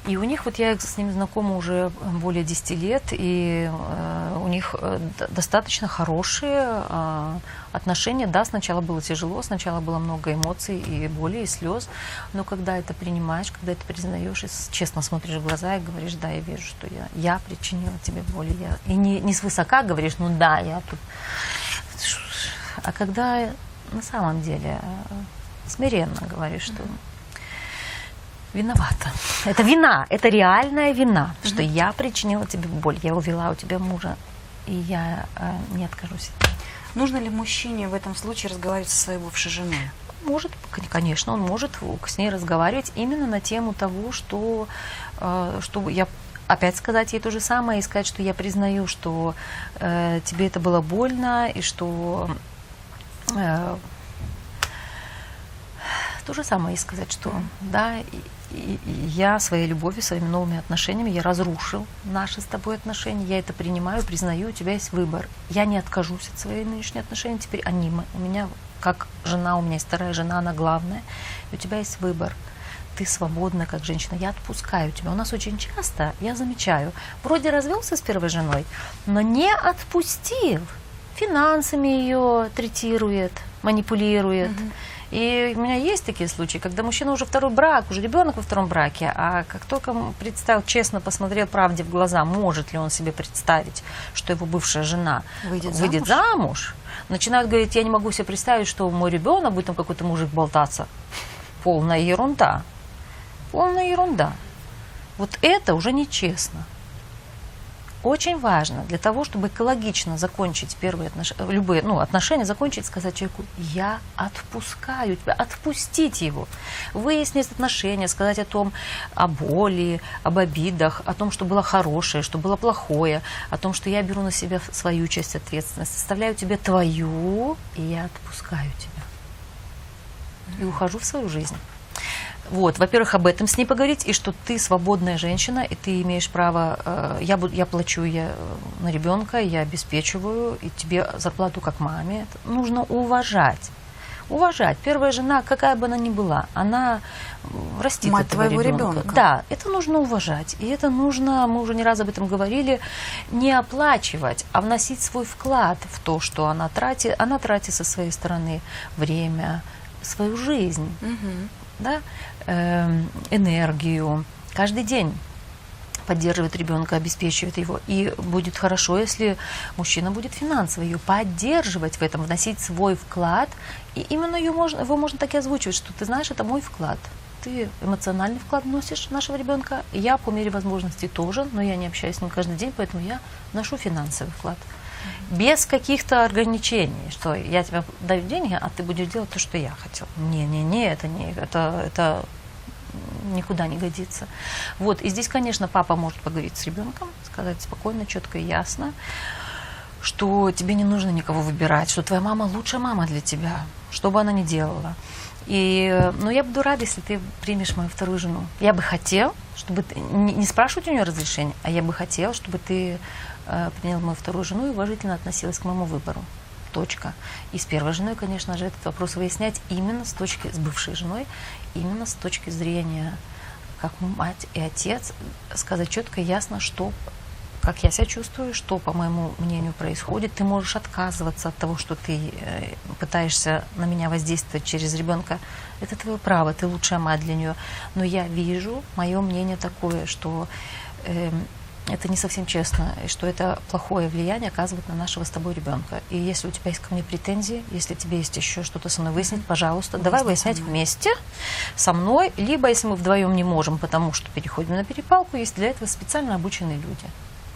И у них, вот я с ними знакома уже более 10 лет, и э, у них э, достаточно хорошие э, отношения. Да, сначала было тяжело, сначала было много эмоций и боли, и слез, но когда это принимаешь, когда это признаешь, и честно смотришь в глаза и говоришь, да, я вижу, что я, я причинила тебе боль, я... и не, не свысока говоришь, ну да, я тут... А когда на самом деле э, смиренно говоришь, что виновата. Это вина, это реальная вина, что я причинила тебе боль, я увела у тебя мужа, и я э, не откажусь. от. Нужно ли мужчине в этом случае разговаривать со своей бывшей женой? Может, кон- конечно, он может с ней разговаривать именно на тему того, что, э, что я опять сказать ей то же самое и сказать, что я признаю, что э, тебе это было больно и что э, то же самое и сказать, что да, и- и- я своей любовью, своими новыми отношениями, я разрушил наши с тобой отношения, я это принимаю, признаю, у тебя есть выбор. Я не откажусь от своих нынешних отношений, теперь они у меня как жена, у меня есть вторая жена, она главная, и у тебя есть выбор. Ты свободна как женщина, я отпускаю тебя. У нас очень часто, я замечаю, вроде развелся с первой женой, но не отпустил. Финансами ее третирует, манипулирует. И у меня есть такие случаи, когда мужчина уже второй брак, уже ребенок во втором браке, а как только представил, честно посмотрел правде в глаза, может ли он себе представить, что его бывшая жена Выйдет выйдет замуж, начинают говорить, я не могу себе представить, что мой ребенок будет там какой-то мужик болтаться. Полная ерунда. Полная ерунда. Вот это уже нечестно. Очень важно для того, чтобы экологично закончить первые отношения, любые ну, отношения, закончить, сказать человеку, я отпускаю тебя, отпустить его, выяснить отношения, сказать о том, о боли, об обидах, о том, что было хорошее, что было плохое, о том, что я беру на себя свою часть ответственности, оставляю тебе твою, и я отпускаю тебя. И ухожу в свою жизнь. Вот, во-первых, об этом с ней поговорить, и что ты свободная женщина, и ты имеешь право, э, я, буду, я плачу я, э, на ребенка, я обеспечиваю, и тебе зарплату как маме. Это нужно уважать. Уважать. Первая жена, какая бы она ни была, она растит Мать этого твоего ребенка. ребенка. Да, это нужно уважать. И это нужно, мы уже не раз об этом говорили, не оплачивать, а вносить свой вклад в то, что она тратит. Она тратит со своей стороны время, свою жизнь Мгм. Да, эм, энергию каждый день поддерживает ребенка, обеспечивает его. И будет хорошо, если мужчина будет финансово ее поддерживать в этом, вносить свой вклад. И именно ее можно, его можно так и озвучивать, что ты знаешь, это мой вклад. ты эмоциональный вклад вносишь в нашего ребенка. Я по мере возможности тоже, но я не общаюсь с ним каждый день, поэтому я вношу финансовый вклад. Без каких-то ограничений, что я тебе даю деньги, а ты будешь делать то, что я хотел. Не-не-не, это не это, это никуда не годится. Вот, и здесь, конечно, папа может поговорить с ребенком, сказать спокойно, четко и ясно, что тебе не нужно никого выбирать, что твоя мама лучшая мама для тебя, что бы она ни делала. И, ну, я буду рада, если ты примешь мою вторую жену. Я бы хотел, чтобы ты, не, не спрашивать у нее разрешения, а я бы хотел, чтобы ты принял мою вторую жену и уважительно относилась к моему выбору. Точка. И с первой женой, конечно же, этот вопрос выяснять именно с точки, с бывшей женой, именно с точки зрения как мать и отец, сказать четко ясно, что как я себя чувствую, что, по моему мнению, происходит. Ты можешь отказываться от того, что ты э, пытаешься на меня воздействовать через ребенка. Это твое право, ты лучшая мать для нее. Но я вижу, мое мнение такое, что э, это не совсем честно, и что это плохое влияние оказывает на нашего с тобой ребенка. И если у тебя есть ко мне претензии, если тебе есть еще что-то со мной выяснить, пожалуйста, давай выяснять вместе со мной, либо если мы вдвоем не можем, потому что переходим на перепалку, есть для этого специально обученные люди.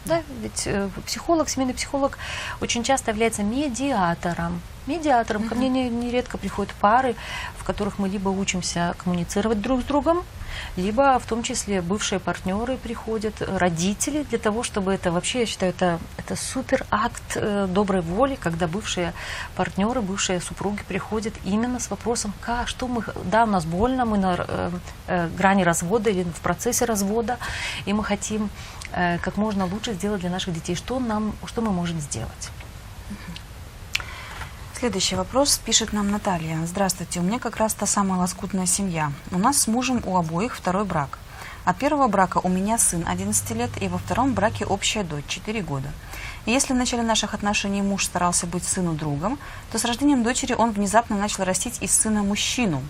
Да, ведь э, психолог, семейный психолог очень часто является медиатором. Медиатором. Ко мне нередко приходят пары, в которых мы либо учимся коммуницировать друг с другом, либо в том числе бывшие партнеры приходят, родители, для того, чтобы это вообще, я считаю, это, это супер акт э, доброй воли, когда бывшие партнеры, бывшие супруги приходят именно с вопросом, как, что мы, да, у нас больно, мы на э, э, грани развода или в процессе развода, и мы хотим как можно лучше сделать для наших детей, что нам, что мы можем сделать. Следующий вопрос пишет нам Наталья. Здравствуйте, у меня как раз та самая лоскутная семья. У нас с мужем у обоих второй брак. От первого брака у меня сын 11 лет, и во втором браке общая дочь 4 года. И если в начале наших отношений муж старался быть сыну другом, то с рождением дочери он внезапно начал растить из сына мужчину.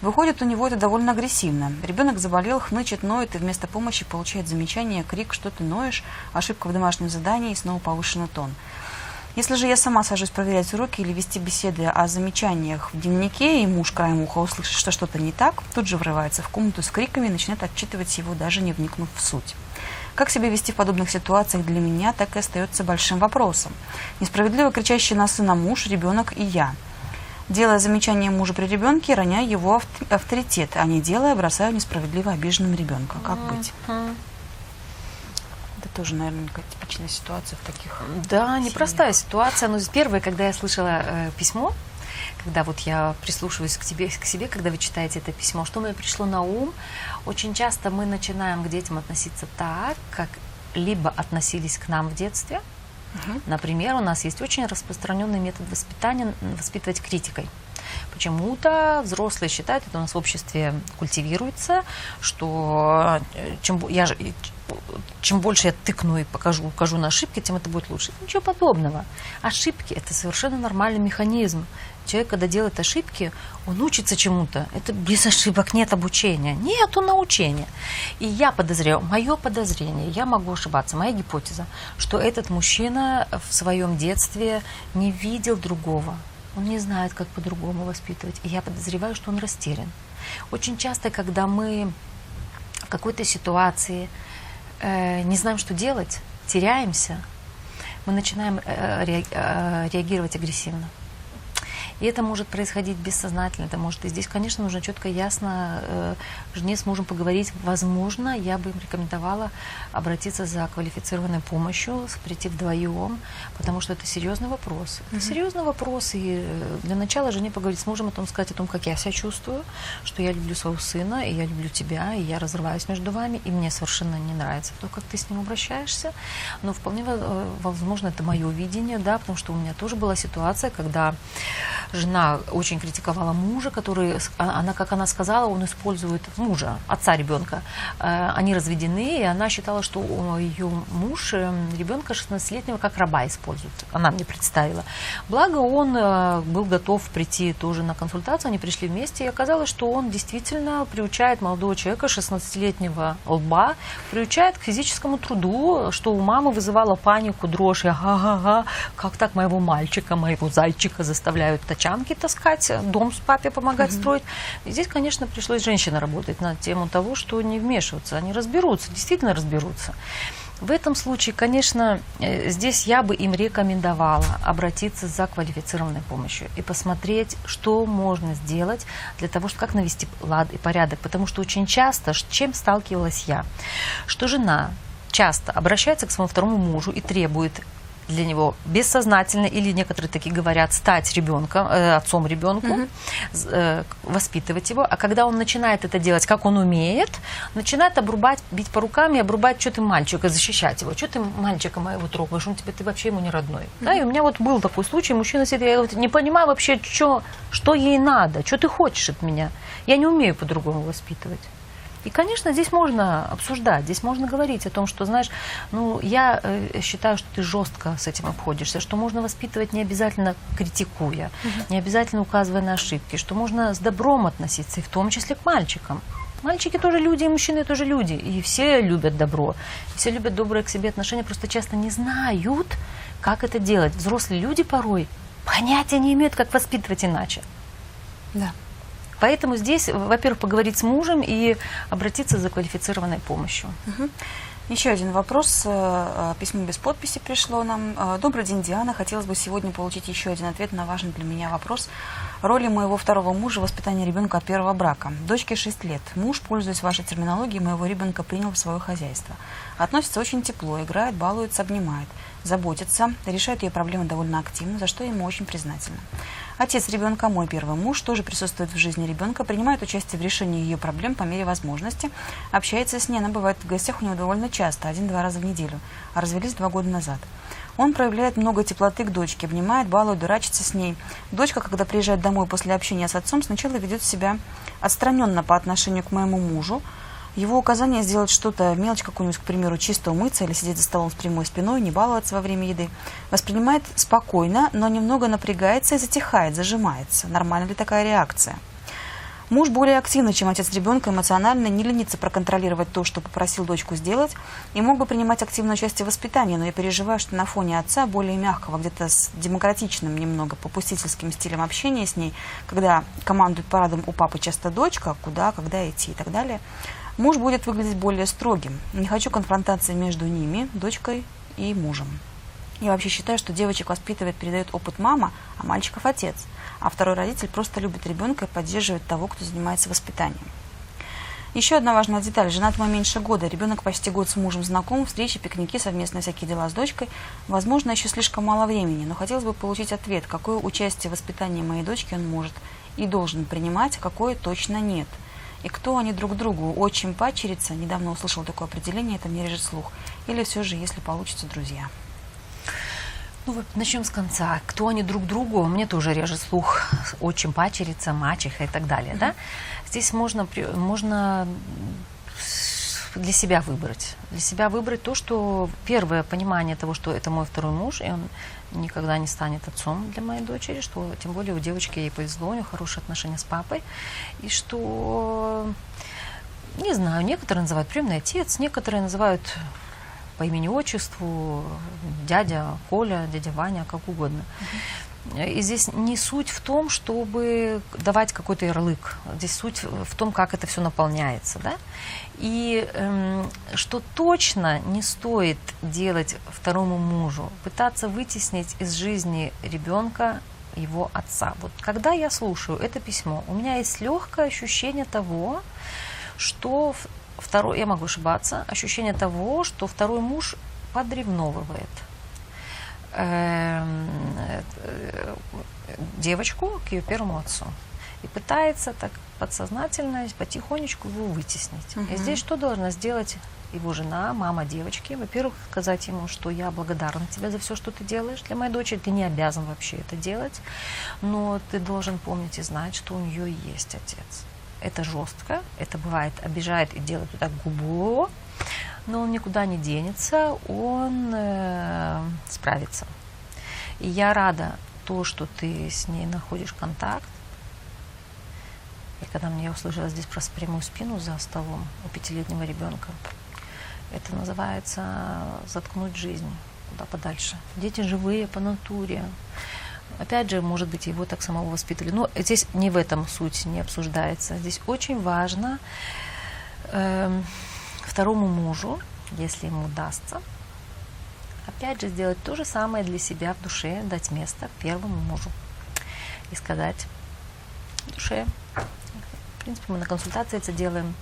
Выходит, у него это довольно агрессивно. Ребенок заболел, хнычет, ноет, и вместо помощи получает замечание, крик, что ты ноешь, ошибка в домашнем задании и снова повышенный тон. Если же я сама сажусь проверять уроки или вести беседы о замечаниях в дневнике, и муж краем уха услышит, что что-то не так, тут же врывается в комнату с криками и начинает отчитывать его, даже не вникнув в суть. Как себя вести в подобных ситуациях для меня так и остается большим вопросом. Несправедливо кричащий на сына муж, ребенок и я. Делая замечание мужу при ребенке, роняю его авторитет, а не делая, бросаю несправедливо обиженным ребенка. Как быть? Это тоже, наверное, какая типичная ситуация в таких Да, семьях. непростая ситуация. Но первое, когда я слышала э, письмо, когда вот я прислушиваюсь к тебе, к себе, когда вы читаете это письмо, что мне пришло на ум? Очень часто мы начинаем к детям относиться так, как либо относились к нам в детстве. Угу. Например, у нас есть очень распространенный метод воспитания воспитывать критикой. Почему-то взрослые считают, это у нас в обществе культивируется, что э, чем я чем больше я тыкну и покажу, укажу на ошибки, тем это будет лучше. Ничего подобного. Ошибки – это совершенно нормальный механизм. Человек, когда делает ошибки, он учится чему-то. Это без ошибок нет обучения. Нету научения. И я подозреваю, мое подозрение, я могу ошибаться, моя гипотеза, что этот мужчина в своем детстве не видел другого. Он не знает, как по-другому воспитывать. И я подозреваю, что он растерян. Очень часто, когда мы в какой-то ситуации э, не знаем, что делать, теряемся, мы начинаем э, э, реагировать агрессивно. И это может происходить бессознательно. Это может и здесь, конечно, нужно четко ясно э, жене с мужем поговорить. Возможно, я бы им рекомендовала обратиться за квалифицированной помощью, прийти вдвоем, потому что это серьезный вопрос. Это mm-hmm. серьезный вопрос. И э, для начала жене поговорить с мужем о том, сказать о том, как я себя чувствую, что я люблю своего сына, и я люблю тебя, и я разрываюсь между вами, и мне совершенно не нравится то, как ты с ним обращаешься. Но вполне э, возможно, это мое видение, да, потому что у меня тоже была ситуация, когда жена очень критиковала мужа, который, а, она, как она сказала, он использует мужа, отца ребенка. Э, они разведены, и она считала, что ее муж эм, ребенка 16-летнего как раба использует. Она мне представила. Благо он э, был готов прийти тоже на консультацию, они пришли вместе, и оказалось, что он действительно приучает молодого человека 16-летнего лба, приучает к физическому труду, что у мамы вызывало панику, дрожь, ага-га-га, как так моего мальчика, моего зайчика заставляют точить тачанки таскать, дом с папе помогать mm-hmm. строить. И здесь, конечно, пришлось женщина работать на тему того, что не вмешиваться. Они разберутся, действительно разберутся. В этом случае, конечно, э, здесь я бы им рекомендовала обратиться за квалифицированной помощью и посмотреть, что можно сделать для того, чтобы как навести лад и порядок. Потому что очень часто, с чем сталкивалась я, что жена часто обращается к своему второму мужу и требует для него бессознательно, или некоторые такие говорят, стать ребенком, э, отцом ребенку, угу. э, воспитывать его. А когда он начинает это делать, как он умеет, начинает обрубать, бить по рукам и обрубать, что ты мальчика, защищать его. Что ты мальчика моего трогаешь, он тебе, ты вообще ему не родной. Угу. Да, и у меня вот был такой случай, мужчина сидит, я говорю, не понимаю вообще, что, что ей надо, что ты хочешь от меня. Я не умею по-другому воспитывать. И, конечно, здесь можно обсуждать, здесь можно говорить о том, что, знаешь, ну, я э, считаю, что ты жестко с этим обходишься, что можно воспитывать не обязательно критикуя, угу. не обязательно указывая на ошибки, что можно с добром относиться, и в том числе к мальчикам. Мальчики тоже люди, и мужчины тоже люди. И все любят добро. Все любят добрые к себе отношения, просто часто не знают, как это делать. Взрослые люди порой понятия не имеют, как воспитывать иначе. Да. Поэтому здесь, во-первых, поговорить с мужем и обратиться за квалифицированной помощью. Еще один вопрос. Э, э, письмо без подписи пришло нам. Э, Добрый день, Диана. Хотелось бы сегодня получить еще один ответ на важный для меня вопрос. Роли моего второго мужа в воспитании ребенка от первого брака. Дочке 6 лет. Муж, пользуясь вашей терминологией, моего ребенка принял в свое хозяйство. Относится очень тепло, играет, балуется, обнимает, заботится, решает ее проблемы довольно активно, за что ему очень признательна. Отец ребенка, мой первый муж, тоже присутствует в жизни ребенка, принимает участие в решении ее проблем по мере возможности, общается с ней, она бывает в гостях у него довольно часто, один-два раза в неделю, а развелись два года назад. Он проявляет много теплоты к дочке, обнимает, балует, дурачится с ней. Дочка, когда приезжает домой после общения с отцом, сначала ведет себя отстраненно по отношению к моему мужу, его указание сделать что-то, мелочь какую-нибудь, к примеру, чисто умыться или сидеть за столом с прямой спиной, не баловаться во время еды, воспринимает спокойно, но немного напрягается и затихает, зажимается. Нормальна ли такая реакция? Муж более активный, чем отец ребенка, эмоционально не ленится проконтролировать то, что попросил дочку сделать, и мог бы принимать активное участие в воспитании, но я переживаю, что на фоне отца, более мягкого, где-то с демократичным немного попустительским стилем общения с ней, когда командует парадом у папы часто дочка, куда, когда идти и так далее – Муж будет выглядеть более строгим. Не хочу конфронтации между ними, дочкой и мужем. Я вообще считаю, что девочек воспитывает, передает опыт мама, а мальчиков отец. А второй родитель просто любит ребенка и поддерживает того, кто занимается воспитанием. Еще одна важная деталь. Женат мой меньше года. Ребенок почти год с мужем знаком, встречи, пикники, совместные всякие дела с дочкой. Возможно, еще слишком мало времени, но хотелось бы получить ответ, какое участие в воспитании моей дочки он может и должен принимать, а какое точно нет – и кто они друг другу. Очень пачерица, недавно услышал такое определение, это мне режет слух. Или все же, если получится, друзья. Ну, начнем с конца. Кто они друг другу, мне тоже режет слух. Очень пачерица, мачеха и так далее, mm-hmm. да? Здесь можно, можно для себя выбрать. Для себя выбрать то, что первое понимание того, что это мой второй муж, и он никогда не станет отцом для моей дочери, что тем более у девочки ей повезло, у нее хорошие отношения с папой, и что, не знаю, некоторые называют приемный отец, некоторые называют по имени-отчеству, дядя Коля, дядя Ваня, как угодно. Uh-huh. И здесь не суть в том, чтобы давать какой-то ярлык. Здесь суть в том, как это все наполняется. Да? И эм, что точно не стоит делать второму мужу, пытаться вытеснить из жизни ребенка его отца. Вот когда я слушаю это письмо, у меня есть легкое ощущение того, что второй, я могу ошибаться, ощущение того, что второй муж подревновывает э, девочку к ее первому отцу. И пытается так подсознательно, потихонечку его вытеснить. Угу. И здесь что должна сделать его жена, мама девочки? Во-первых, сказать ему, что я благодарна тебе за все, что ты делаешь для моей дочери. Ты не обязан вообще это делать, но ты должен помнить и знать, что у нее есть отец. Это жестко, это бывает обижает и делает вот так губу, но он никуда не денется, он э, справится. И я рада то, что ты с ней находишь контакт. И когда мне услышала здесь про прямую спину за столом у пятилетнего ребенка, это называется заткнуть жизнь куда подальше. Дети живые по натуре. Опять же, может быть, его так самого воспитывали. Но здесь не в этом суть не обсуждается. Здесь очень важно эм, второму мужу, если ему удастся, опять же сделать то же самое для себя в душе, дать место первому мужу и сказать в душе. В принципе, мы на консультации это делаем.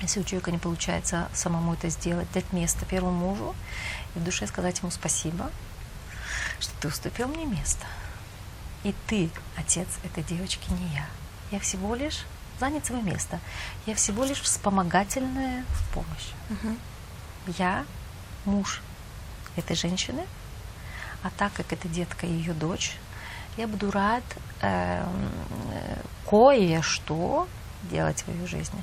Если у человека не получается самому это сделать, дать место первому мужу и в душе сказать ему спасибо, что ты уступил мне место. И ты, отец этой девочки, не я. Я всего лишь занять свое место. Я всего лишь вспомогательная помощь. Мгм. Я муж этой женщины, а так как это детка и ее дочь, я буду рад эм, э, кое-что делать в ее жизни.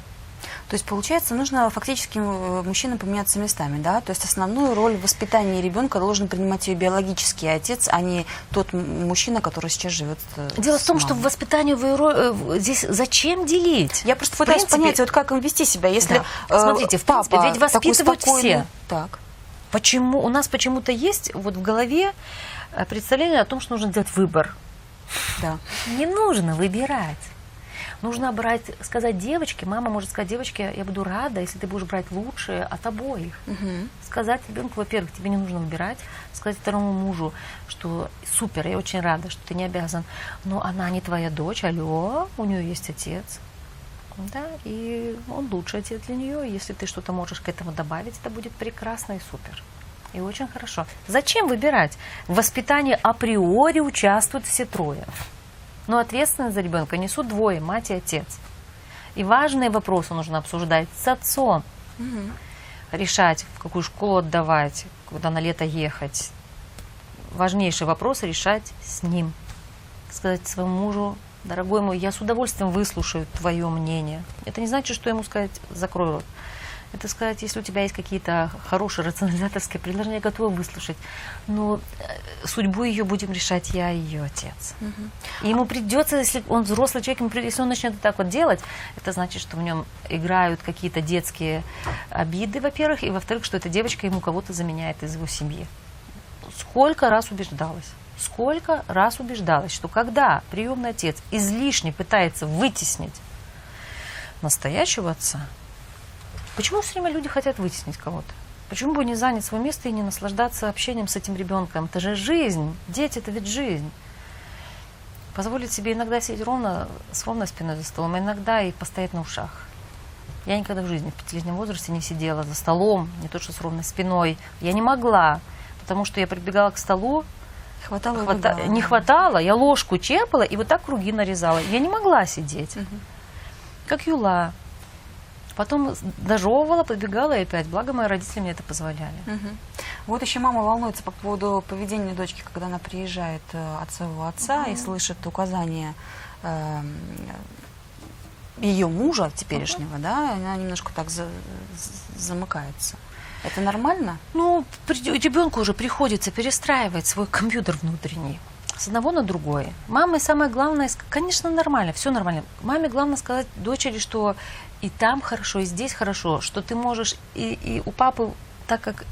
То есть, получается, нужно фактически э, мужчинам поменяться местами, да? То есть основную роль в воспитании ребенка должен принимать ее биологический отец, а не тот мужчина, который сейчас живет. э, Дело в том, что в мамой. воспитании вы э, в- здесь зачем делить? Я просто пытаюсь принципе- понять, вот как им вести себя, если Да. Смотрите, в папа принципе, ведь воспитывают все. Так. Почему у нас почему-то есть вот в голове представление о том, что нужно делать выбор. Да. Не нужно выбирать. Нужно брать, сказать девочке, мама может сказать девочке, я буду рада, если ты будешь брать лучшее от обоих. Мгм. Сказать ребенку, во-первых, тебе не нужно выбирать, сказать второму мужу, что супер, я очень рада, что ты не обязан, но она не твоя дочь, алло, у нее есть отец. Да, и он лучший отец для нее. Если ты что-то можешь к этому добавить, это будет прекрасно и супер. И очень хорошо. Зачем выбирать? В воспитании априори участвуют все трое. Но ответственность за ребенка несут двое, мать и отец. И важные вопросы нужно обсуждать с отцом Мгм. решать, в какую школу отдавать, куда на лето ехать. Важнейшие вопросы решать с ним. Сказать своему мужу, дорогой мой, я с удовольствием выслушаю твое мнение. Это не значит, что ему сказать, закрой рот. Это сказать, если у тебя есть какие-то хорошие рационализаторские предложения, я готова выслушать. Но э, судьбу ее будем решать я и ее отец. Мгм. И ему придется, если он взрослый человек, ему придется, если он начнет так вот делать, это значит, что в нем играют какие-то детские обиды, во-первых, и во-вторых, что эта девочка ему кого-то заменяет из его семьи. Сколько раз убеждалась, сколько раз убеждалась, что когда приемный отец излишне пытается вытеснить настоящего отца, почему все время люди хотят вытеснить кого-то? Почему бы не занять свое место и не наслаждаться общением с этим ребенком? Это же жизнь. Дети это ведь жизнь. Позволить себе иногда сидеть ровно, с ровной спиной за столом, а иногда и постоять на ушах. Я никогда в жизни в пятилетнем возрасте не сидела за столом, не то что с ровной спиной. Я не могла, потому что я прибегала к столу, Хватало хвата- убегало. не хватало, я ложку черпала и вот так круги нарезала. Я не могла сидеть, Мгм. как юла. Потом дожевывала, подбегала и опять. Благо, мои родители мне это позволяли. Мгм. Вот еще мама волнуется по поводу поведения дочки, когда она приезжает э, от своего отца и слышит указания ее мужа теперешнего, да, и она немножко так за- замыкается. Это нормально? Ну, ребенку уже приходится перестраивать свой компьютер внутренний с одного на другое. Маме самое главное, конечно, нормально, все нормально. Маме главное сказать дочери, что и там хорошо, и здесь хорошо, что ты можешь и, и у папы, так как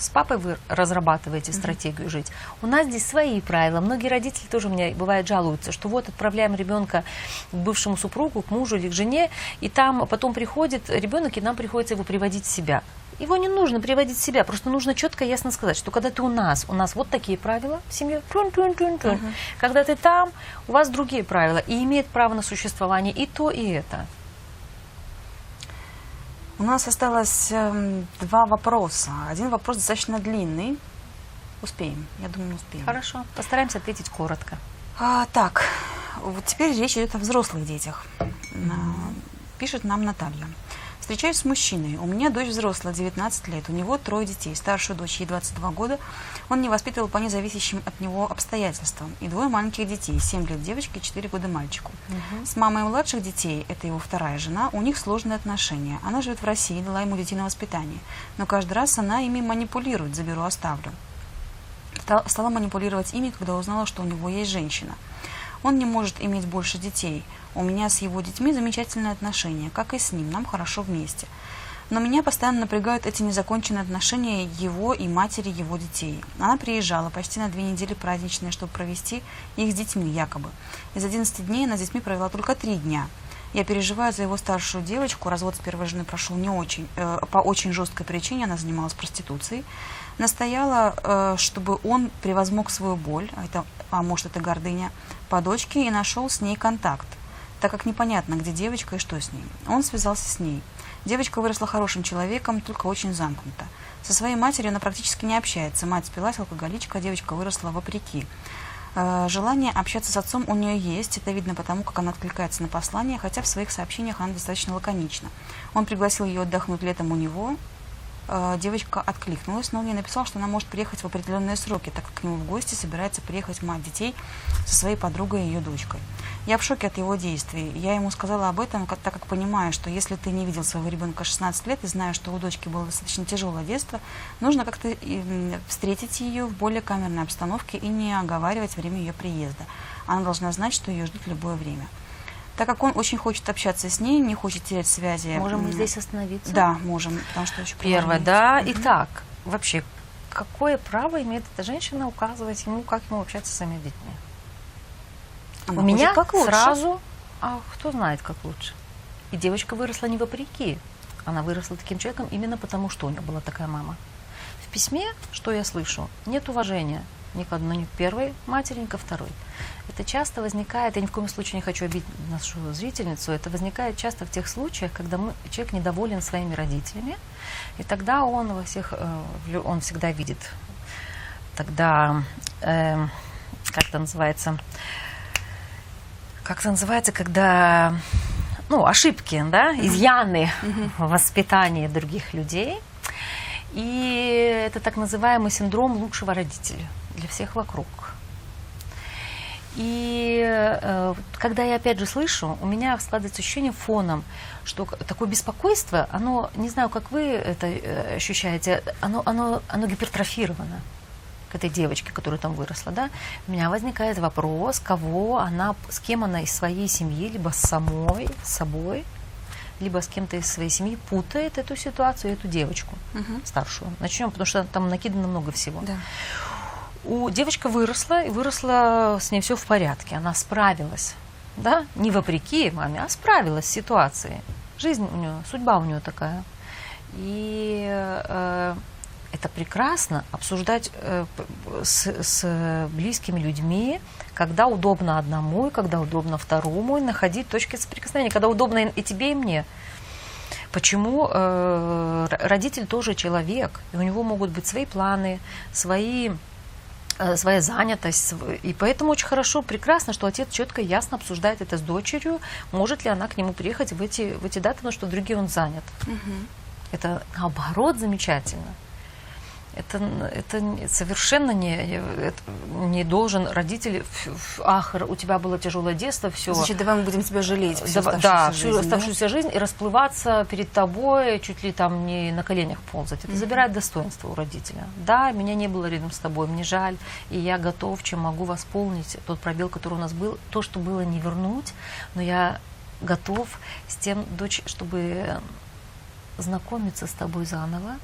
с папой вы разрабатываете стратегию жить. У нас здесь свои правила. Многие родители тоже меня бывает жалуются, что вот отправляем ребенка к бывшему супругу, к мужу или к жене, и там потом приходит ребенок, и нам приходится его приводить в себя. Его не нужно приводить в себя, просто нужно четко и ясно сказать, что когда ты у нас, у нас вот такие правила в семье, тун-тун-тун-тун. когда ты там, у вас другие правила, и имеет право на существование и то, и это. У нас осталось эм, два вопроса. Один вопрос достаточно длинный. Успеем, я думаю, успеем. Хорошо, постараемся ответить коротко. А, так, вот теперь речь идет о взрослых детях. На- Пишет нам Наталья. Встречаюсь с мужчиной. У меня дочь взрослая, 19 лет. У него трое детей. Старшую дочь ей 22 года. Он не воспитывал по независящим от него обстоятельствам. И двое маленьких детей. 7 лет девочке, 4 года мальчику. С мамой младших детей, это его вторая жена, у них сложные отношения. Она живет в России, дала ему детей на воспитание. Но каждый раз она ими манипулирует, заберу, оставлю. Стал- Стала манипулировать ими, когда узнала, что у него есть женщина. Он не может иметь больше детей. У меня с его детьми замечательные отношения, как и с ним, нам хорошо вместе. Но меня постоянно напрягают эти незаконченные отношения его и матери его детей. Она приезжала почти на две недели праздничные, чтобы провести их с детьми якобы. Из 11 дней она с детьми провела только три дня. Я переживаю за его старшую девочку. Развод с первой жены прошел не очень, э, по очень жесткой причине. Она занималась проституцией. Настояла, э, чтобы он превозмог свою боль, это, а может это гордыня, по дочке и нашел с ней контакт, так как непонятно, где девочка и что с ней. Он связался с ней. Девочка выросла хорошим человеком, только очень замкнута. Со своей матерью она практически не общается. Мать спилась, алкоголичка, а девочка выросла вопреки. Э, желание общаться с отцом у нее есть, это видно потому, как она откликается на послание, хотя в своих сообщениях она достаточно лаконична. Он пригласил ее отдохнуть летом у него, Э, девочка откликнулась, но он ей написал, что она может приехать в определенные сроки, так как к нему в гости собирается приехать мать детей со своей подругой и ее дочкой. Я в шоке от его действий. Я ему сказала об этом, так как понимаю, что если ты не видел своего ребенка 16 лет и знаешь, что у дочки было достаточно тяжелое детство, нужно как-то встретить ее в более камерной обстановке и не оговаривать время ее приезда. Она должна знать, что ее ждут в любое время так как он очень хочет общаться с ней, не хочет терять связи. Можем мы здесь остановиться? Да, можем, потому что очень Первое, да. Угу. Итак, вообще, какое право имеет эта женщина указывать ему, как ему общаться с своими детьми? Она У меня как лучше. сразу, а кто знает, как лучше. И девочка выросла не вопреки. Она выросла таким человеком именно потому, что у нее была такая мама. В письме, что я слышу, нет уважения ни к одной, ни к первой матери, ни ко второй. Это часто возникает, я ни в коем случае не хочу обидеть нашу зрительницу, это возникает часто в тех случаях, когда мы, человек недоволен своими родителями, и тогда он во всех, э, он всегда видит, тогда, э, как это называется, как это называется, когда, ну, ошибки, да, изъяны в воспитании других людей, и это так называемый синдром лучшего родителя для всех вокруг. И э, когда я опять же слышу, у меня складывается ощущение фоном, что такое беспокойство, оно, не знаю, как вы это э, ощущаете, оно, оно, оно гипертрофировано к этой девочке, которая там выросла, да, у меня возникает вопрос, кого она, с кем она из своей семьи, либо с самой, с собой, либо с кем-то из своей семьи путает эту ситуацию, эту девочку угу. старшую. Начнем, потому что там накидано много всего. Да у девочка выросла, и выросла с ней все в порядке. Она справилась. Да? Не вопреки маме, а справилась с ситуацией. Жизнь у нее, судьба у нее такая. И э, это прекрасно обсуждать э, с, с близкими людьми, когда удобно одному, и когда удобно второму, и находить точки соприкосновения, когда удобно и тебе, и мне. Почему э, родитель тоже человек, и у него могут быть свои планы, свои своя занятость. И поэтому очень хорошо, прекрасно, что отец четко и ясно обсуждает это с дочерью, может ли она к нему приехать в эти, в эти даты, потому что другие он занят. Угу. Это наоборот замечательно это, это совершенно не, это не должен родитель, ах, у тебя было тяжелое детство, все. Значит, давай мы будем тебя жалеть всю да, да, всю жизнь, оставшуюся да? жизнь и расплываться перед тобой, чуть ли там не на коленях ползать. Это mm-hmm. забирает достоинство у родителя. Да, меня не было рядом с тобой, мне жаль, и я готов, чем могу восполнить тот пробел, который у нас был. То, что было, не вернуть, но я готов с тем, дочь, чтобы знакомиться с тобой заново,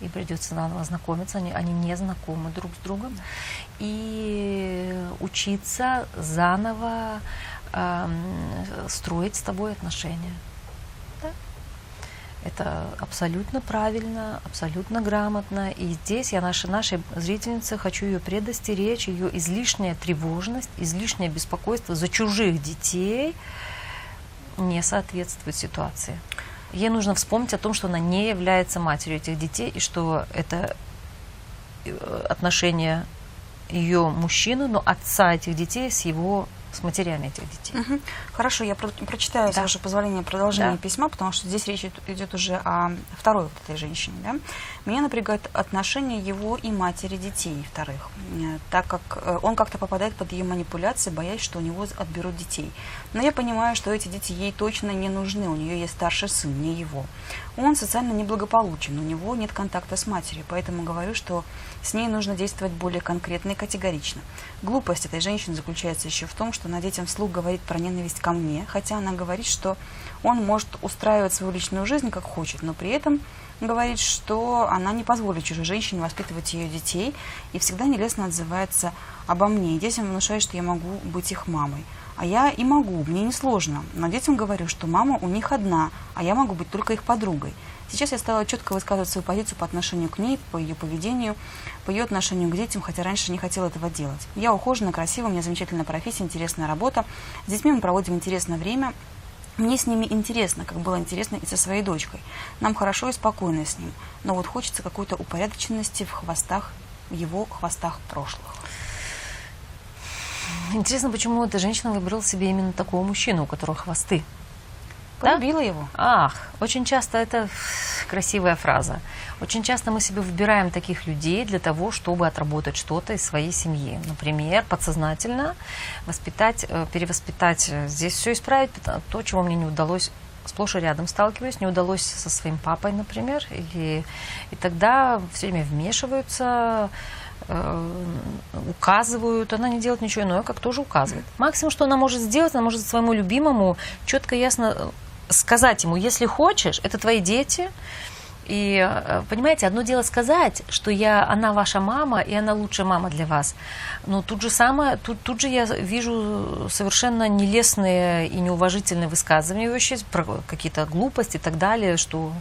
и придется заново знакомиться, они, они не знакомы друг с другом, и учиться заново э, строить с тобой отношения. Да? Это абсолютно правильно, абсолютно грамотно. И здесь я нашей, нашей зрительнице хочу ее предостеречь, ее излишняя тревожность, излишнее беспокойство за чужих детей не соответствует ситуации ей нужно вспомнить о том, что она не является матерью этих детей, и что это э, отношение ее мужчины, но отца этих детей с его с матерями этих детей. Угу. Хорошо, я про прочитаю, да. с вашего позволения, продолжение да. письма, потому что здесь речь идет уже о второй вот этой женщине. Да? Меня напрягает отношение его и матери детей вторых, э, так как э, он как-то попадает под ее манипуляции, боясь, что у него отберут детей. Но я понимаю, что эти дети ей точно не нужны, у нее есть старший сын, не его. Он социально неблагополучен, у него нет контакта с матерью, поэтому говорю, что с ней нужно действовать более конкретно и категорично. Глупость этой женщины заключается еще в том, что она детям вслух говорит про ненависть ко мне, хотя она говорит, что он может устраивать свою личную жизнь как хочет, но при этом говорит, что она не позволит чужой женщине воспитывать ее детей и всегда нелестно отзывается обо мне. Детям внушает, что я могу быть их мамой. А я и могу, мне не сложно. Но детям говорю, что мама у них одна, а я могу быть только их подругой. Сейчас я стала четко высказывать свою позицию по отношению к ней, по ее поведению, по ее отношению к детям, хотя раньше не хотела этого делать. Я ухожена, красива, у меня замечательная профессия, интересная работа. С детьми мы проводим интересное время. Мне с ними интересно, как было интересно и со своей дочкой. Нам хорошо и спокойно с ним. Но вот хочется какой-то упорядоченности в хвостах, в его хвостах прошлых. Интересно, почему эта женщина выбрала себе именно такого мужчину, у которого хвосты. Да? Полюбила его. Ах, очень часто это красивая фраза. Очень часто мы себе выбираем таких людей для того, чтобы отработать что-то из своей семьи. Например, подсознательно воспитать, э, перевоспитать, э, здесь все исправить, то, чего мне не удалось сплошь и рядом сталкиваюсь, не удалось со своим папой, например, или, и тогда все время вмешиваются, э, указывают, она не делает ничего иное, как тоже указывает. Максимум, что она может сделать, она может своему любимому четко, ясно сказать ему, если хочешь, это твои дети, и, э, понимаете, одно дело сказать, что я, она ваша мама, и она лучшая мама для вас. Но тут же самое, тут, тут же я вижу совершенно нелестные и неуважительные высказывания вообще, про какие-то глупости и так далее, что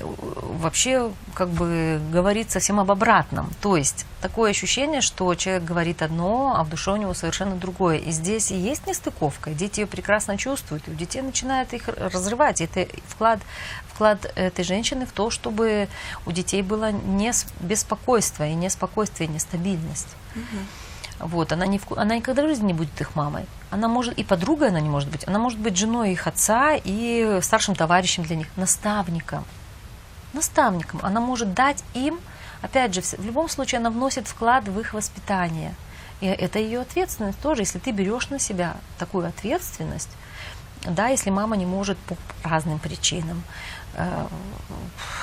вообще как бы говорит совсем об обратном. То есть такое ощущение, что человек говорит одно, а в душе у него совершенно другое. И здесь и есть нестыковка. Дети ее прекрасно чувствуют, и у детей начинает их разрывать. Это вклад, вклад этой женщины в то, чтобы у детей было не беспокойство, и не спокойствие, и нестабильность. Угу. Вот, она, не, она никогда в жизни не будет их мамой. Она может, и подругой она не может быть, она может быть женой их отца и старшим товарищем для них, наставником наставником. Она может дать им, опять же, в любом случае она вносит вклад в их воспитание. И это ее ответственность тоже. Если ты берешь на себя такую ответственность, да, если мама не может по разным причинам, э,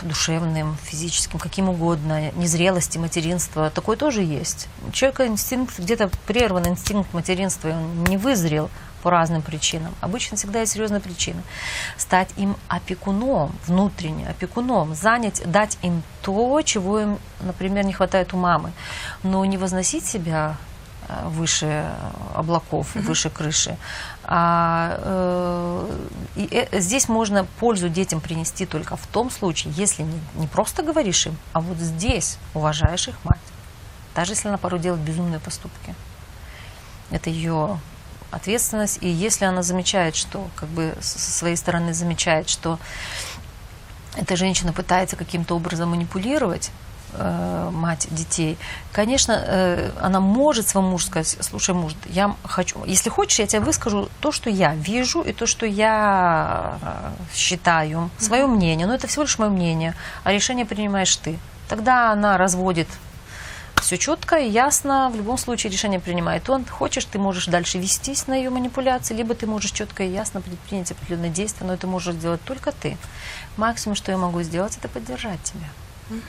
душевным, физическим, каким угодно, незрелости, материнства, такое тоже есть. У человека инстинкт, где-то прерван инстинкт материнства, и он не вызрел, по разным причинам. Обычно всегда есть серьезная причина. Стать им опекуном, внутренне опекуном, занять, дать им то, чего им, например, не хватает у мамы. Но не возносить себя э, выше облаков, mm-hmm. выше крыши. А, э, и, э, здесь можно пользу детям принести только в том случае, если не, не просто говоришь им, а вот здесь уважаешь их мать. Даже если она порой делает безумные поступки. Это ее ответственность. И если она замечает, что, как бы со своей стороны замечает, что эта женщина пытается каким-то образом манипулировать, э, мать детей, конечно, э, она может своему мужу сказать, слушай, муж, я хочу, если хочешь, я тебе выскажу то, что я вижу и то, что я э, считаю, свое мнение, но это всего лишь мое мнение, а решение принимаешь ты. Тогда она разводит все четко и ясно, в любом случае решение принимает он. Хочешь, ты можешь дальше вестись на ее манипуляции, либо ты можешь четко и ясно предпринять определенные действия, но это можешь сделать только ты. Максимум, что я могу сделать, это поддержать тебя. Угу.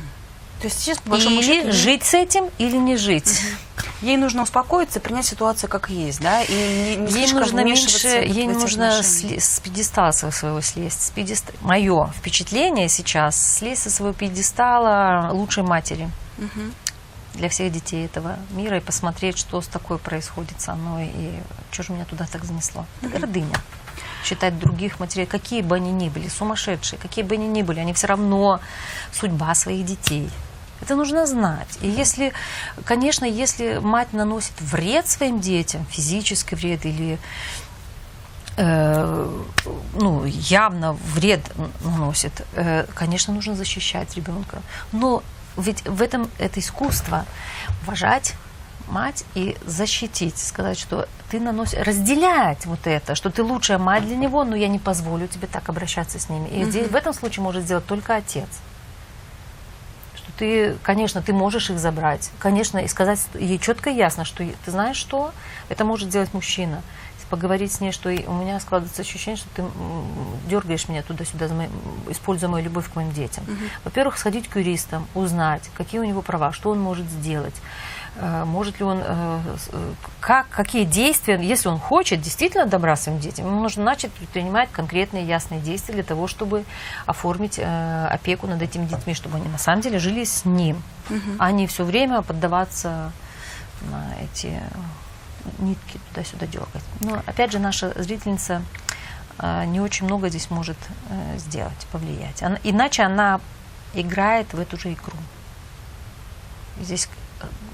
То есть сейчас, по большому или счету, жить с этим, или не жить. Угу. Ей нужно успокоиться, принять ситуацию как есть, да, и не, не ей нужно меньше, ей нужно сли, с пьедестала своего слезть. С пьедест... Мое впечатление сейчас слезть со своего пьедестала лучшей матери. Угу для всех детей этого мира и посмотреть, что с такое происходит со мной и что же меня туда так занесло. Это гордыня. Считать других матерей, какие бы они ни были, сумасшедшие, какие бы они ни были, они все равно судьба своих детей. Это нужно знать. И если, конечно, если мать наносит вред своим детям, физический вред или э, ну, явно вред наносит, э, конечно, нужно защищать ребенка. Но ведь в этом это искусство уважать мать и защитить, сказать, что ты наносишь, разделять вот это, что ты лучшая мать для него, но я не позволю тебе так обращаться с ними. И здесь в этом случае может сделать только отец. Что ты, конечно, ты можешь их забрать, конечно, и сказать ей четко и ясно, что ты знаешь что, это может сделать мужчина поговорить с ней, что у меня складывается ощущение, что ты дергаешь меня туда-сюда, используя мою любовь к моим детям. Угу. Во-первых, сходить к юристам, узнать, какие у него права, что он может сделать Э, может ли он, э, э, как, какие действия, если он хочет действительно добра своим детям, ему нужно начать предпринимать конкретные ясные действия для того, чтобы оформить опеку над этими детьми, чтобы они на самом деле жили с ним, угу. а не все время поддаваться на эти нитки туда-сюда дергать. Но опять же, наша зрительница не очень много здесь может сделать, повлиять. Она, иначе она играет в эту же игру. Здесь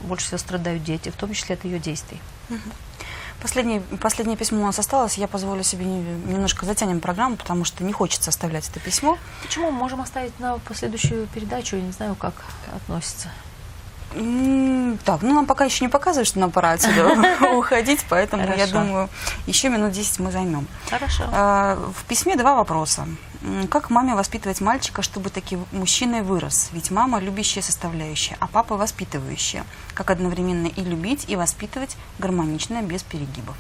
больше всего страдают дети, в том числе от ее действий. Последнее, последнее письмо у нас осталось. Я позволю себе немножко затянем программу, потому что не хочется оставлять это письмо. Почему? Можем оставить на последующую передачу. Я не знаю, как относится. Так, ну нам пока еще не показывают, что нам пора отсюда [laughs] уходить, поэтому я думаю, еще минут 10 мы займем. Хорошо. А, в письме два вопроса. Как маме воспитывать мальчика, чтобы таким мужчиной вырос? Ведь мама любящая составляющая, а папа воспитывающая. Как одновременно и любить, и воспитывать гармонично, без перегибов.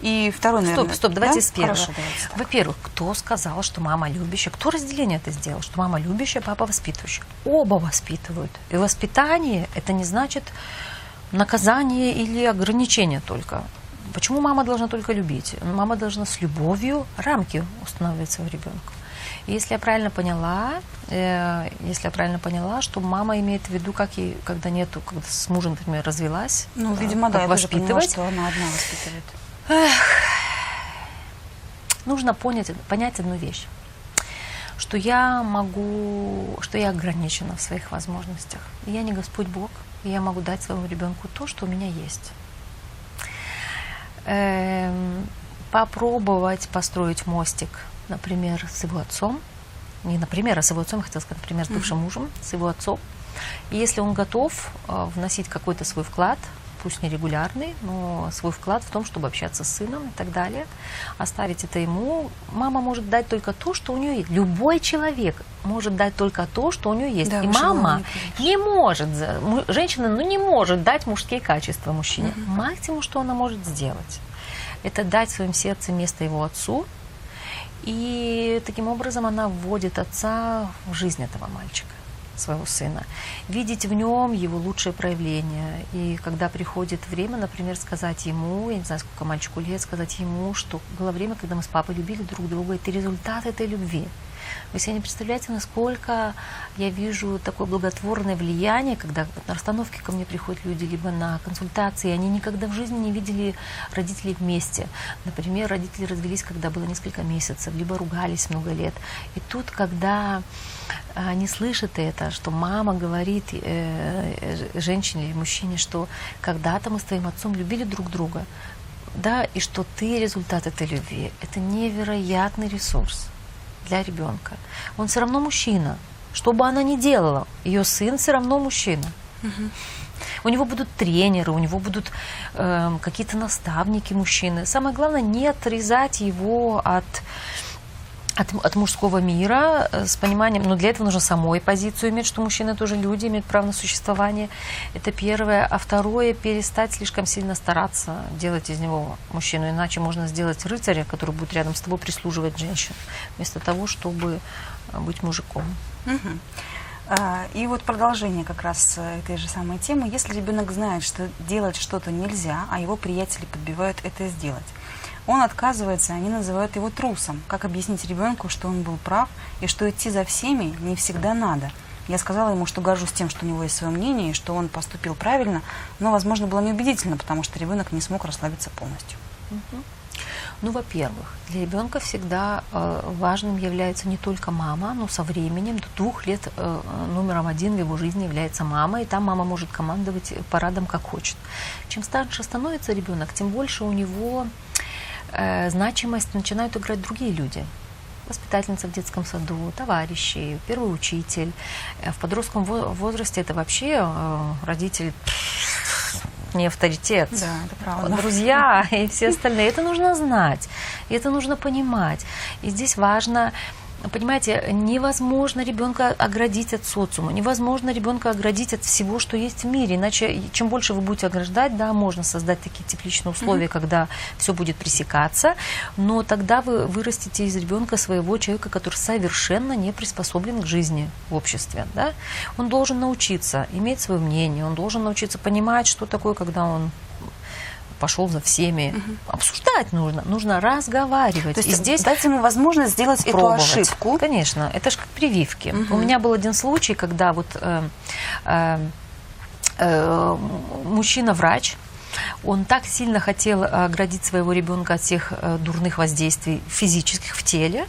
И второй, наверное... Стоп, стоп, давайте да? с первого. Во-первых, кто сказал, что мама любящая? Кто разделение это сделал? Что мама любящая, папа воспитывающий? Оба воспитывают. И воспитание – это не значит наказание или ограничение только. Почему мама должна только любить? Мама должна с любовью рамки устанавливать своего ребенка. И если я правильно поняла, э, если я правильно поняла, что мама имеет в виду, как ей, когда нету, когда с мужем, например, развелась, ну, видимо, да, я воспитывать, поняла, что она одна воспитывает. Эх, нужно понять, понять одну вещь, что я могу, что я ограничена в своих возможностях. Я не Господь Бог, и я могу дать своему ребенку то, что у меня есть. Эм, попробовать построить мостик, например, с его отцом, не например, а с его отцом, хотел сказать, например, с бывшим мужем, с его отцом. И если он готов э, вносить какой-то свой вклад пусть нерегулярный, но свой вклад в том, чтобы общаться с сыном и так далее. Оставить это ему. Мама может дать только то, что у нее есть. Любой человек может дать только то, что у нее есть. Да, и мама не, может, женщина ну, не может дать мужские качества мужчине. Угу. Максимум, что она может сделать, это дать в своем сердце место его отцу, и таким образом она вводит отца в жизнь этого мальчика своего сына, видеть в нем его лучшее проявление. И когда приходит время, например, сказать ему, я не знаю, сколько мальчику лет, сказать ему, что было время, когда мы с папой любили друг друга, это результат этой любви. Вы себе не представляете, насколько я вижу такое благотворное влияние, когда на расстановке ко мне приходят люди, либо на консультации, они никогда в жизни не видели родителей вместе. Например, родители развелись, когда было несколько месяцев, либо ругались много лет. И тут, когда они слышат это, что мама говорит э, женщине или мужчине, что когда-то мы с твоим отцом любили друг друга, да, и что ты результат этой любви. Это невероятный ресурс для ребенка. Он все равно мужчина. Что бы она ни делала, ее сын все равно мужчина. Угу. У него будут тренеры, у него будут э, какие-то наставники мужчины. Самое главное не отрезать его от от, от мужского мира э, с пониманием, но для этого нужно самой позицию иметь, что мужчины тоже люди, имеют право на существование. Это первое. А второе, перестать слишком сильно стараться делать из него мужчину, иначе можно сделать рыцаря, который будет рядом с тобой прислуживать женщин, вместо того, чтобы э, быть мужиком. Угу. И вот продолжение как раз э, этой же самой темы. Если ребенок знает, что делать что-то нельзя, а его приятели подбивают это сделать, он отказывается, они называют его трусом. Как объяснить ребенку, что он был прав и что идти за всеми не всегда надо? Я сказала ему, что горжусь тем, что у него есть свое мнение, и что он поступил правильно, но, возможно, было неубедительно, потому что ребенок не смог расслабиться полностью. Ну, во-первых, для ребенка всегда э, важным является не только мама, но со временем, до двух лет э, номером один в его жизни является мама, и там мама может командовать парадом как хочет. Чем старше становится ребенок, тем больше у него э, значимость начинают играть другие люди. Воспитательница в детском саду, товарищи, первый учитель. Э, в подростковом возрасте это вообще э, родитель не авторитет. Да, это правда. Друзья и все остальные. Это нужно знать, это нужно понимать. И здесь важно понимаете, невозможно ребенка оградить от социума, невозможно ребенка оградить от всего, что есть в мире. Иначе, чем больше вы будете ограждать, да, можно создать такие тепличные условия, mm-hmm. когда все будет пресекаться, но тогда вы вырастите из ребенка своего человека, который совершенно не приспособлен к жизни в обществе. Да? Он должен научиться иметь свое мнение, он должен научиться понимать, что такое, когда он пошел за всеми. Угу. Обсуждать нужно, нужно разговаривать. То есть и здесь дать ему возможность сделать эту ошибку. Конечно, это же как прививки. Угу. У меня был один случай, когда вот э, э, э, мужчина-врач, он так сильно хотел оградить своего ребенка от всех э, дурных воздействий физических в теле,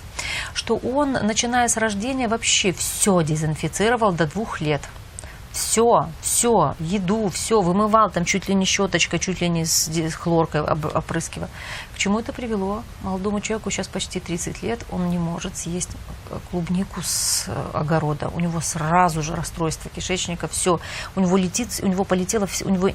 что он, начиная с рождения, вообще все дезинфицировал до двух лет все, все, еду, все, вымывал там чуть ли не щеточкой, чуть ли не с хлоркой опрыскивал. К чему это привело? Молодому человеку сейчас почти 30 лет, он не может съесть э, клубнику с э, огорода. У него сразу же расстройство кишечника, все. У него летит, у него полетело, у него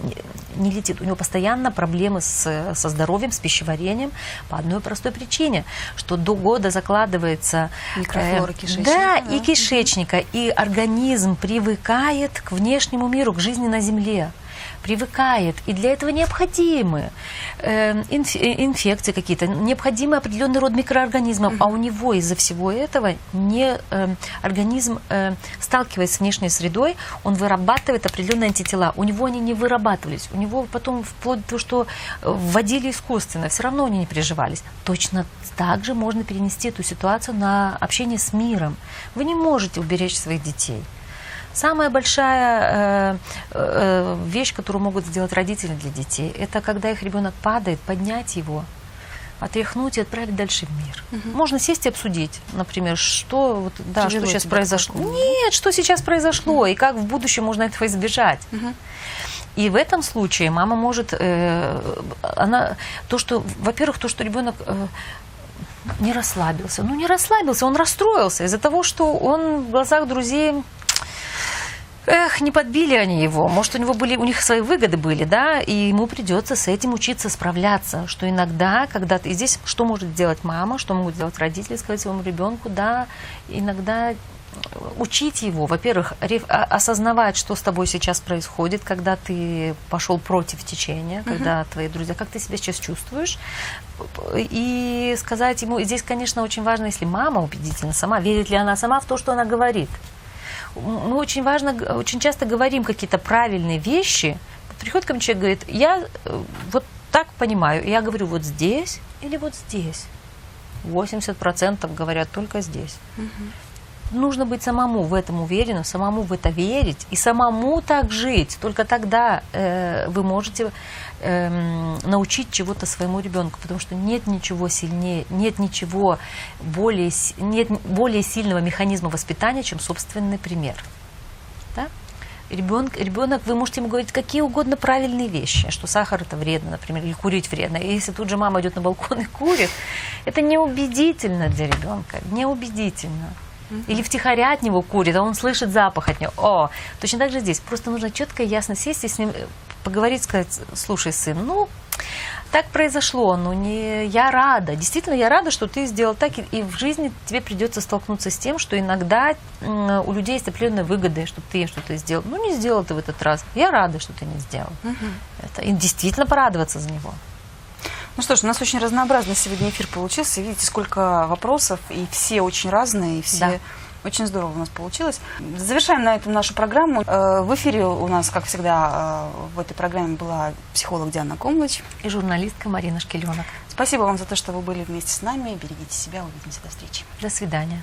не летит, у него постоянно проблемы с, со здоровьем, с пищеварением по одной простой причине, что до года закладывается микрофлора э, кишечника. Да, да, и кишечника, и организм привыкает к внешнему миру, к жизни на Земле привыкает, и для этого необходимы эм, э, инфекции какие-то, необходимый определенный род микроорганизмов, а у него из-за всего этого не, э, организм, э, сталкиваясь с внешней средой, он вырабатывает определенные антитела. У него они не вырабатывались, у него потом вплоть до того, что вводили искусственно, все равно они не переживались. Точно так же можно перенести эту ситуацию на общение с миром. Вы не можете уберечь своих детей. Самая большая э, э, вещь, которую могут сделать родители для детей, это когда их ребенок падает, поднять его, отряхнуть и отправить дальше в мир. Угу. Можно сесть и обсудить, например, что вот да, что сейчас произошло. Такое? Нет, что сейчас произошло угу. и как в будущем можно этого избежать. Угу. И в этом случае мама может, э, она то, что, во-первых, то, что ребенок э, не расслабился. Ну, не расслабился, он расстроился из-за того, что он в глазах друзей Эх, не подбили они его. Может, у него были, у них свои выгоды были, да, и ему придется с этим учиться справляться. Что иногда, когда ты здесь, что может сделать мама, что могут сделать родители, сказать своему ребенку, да, иногда учить его, во-первых, а, осознавать, что с тобой сейчас происходит, когда ты пошел против течения, uh-huh. когда твои друзья, как ты себя сейчас чувствуешь, и сказать ему, и здесь, конечно, очень важно, если мама убедительно сама, верит ли она сама в то, что она говорит мы очень важно, очень часто говорим какие-то правильные вещи. Приходит ко мне человек, говорит, я э, вот так понимаю. Я говорю, вот здесь или вот здесь. 80% говорят только здесь. Угу. Нужно быть самому в этом уверенным, самому в это верить и самому так жить. Только тогда э, вы можете эм, научить чего-то своему ребенку, потому что нет ничего сильнее, нет ничего более, нет более сильного механизма воспитания, чем собственный пример. Да? Ребенок, ребенок, вы можете ему говорить какие угодно правильные вещи, что сахар это вредно, например, или курить вредно. И если тут же мама идет на балкон и курит, это неубедительно для ребенка, неубедительно. Или втихаря от него курит, а он слышит запах от него. О, точно так же здесь. Просто нужно четко и ясно сесть и с ним поговорить, сказать, слушай, сын, ну, так произошло, но не я рада. Действительно, я рада, что ты сделал так, и, в жизни тебе придется столкнуться с тем, что иногда у людей есть определенные выгоды, что ты что-то сделал. Ну, не сделал ты в этот раз. Я рада, что ты не сделал. Угу. Это, и действительно порадоваться за него. Ну что ж, у нас очень разнообразный сегодня эфир получился. Видите, сколько вопросов, и все очень разные, и все... Да очень здорово у нас получилось. Завершаем на этом нашу программу. Э, в эфире у нас, как всегда, э, в этой программе была психолог Диана Комлыч. И журналистка Марина Шкеленок. Спасибо вам за то, что вы были вместе с нами. Берегите себя. Увидимся. До встречи. До свидания.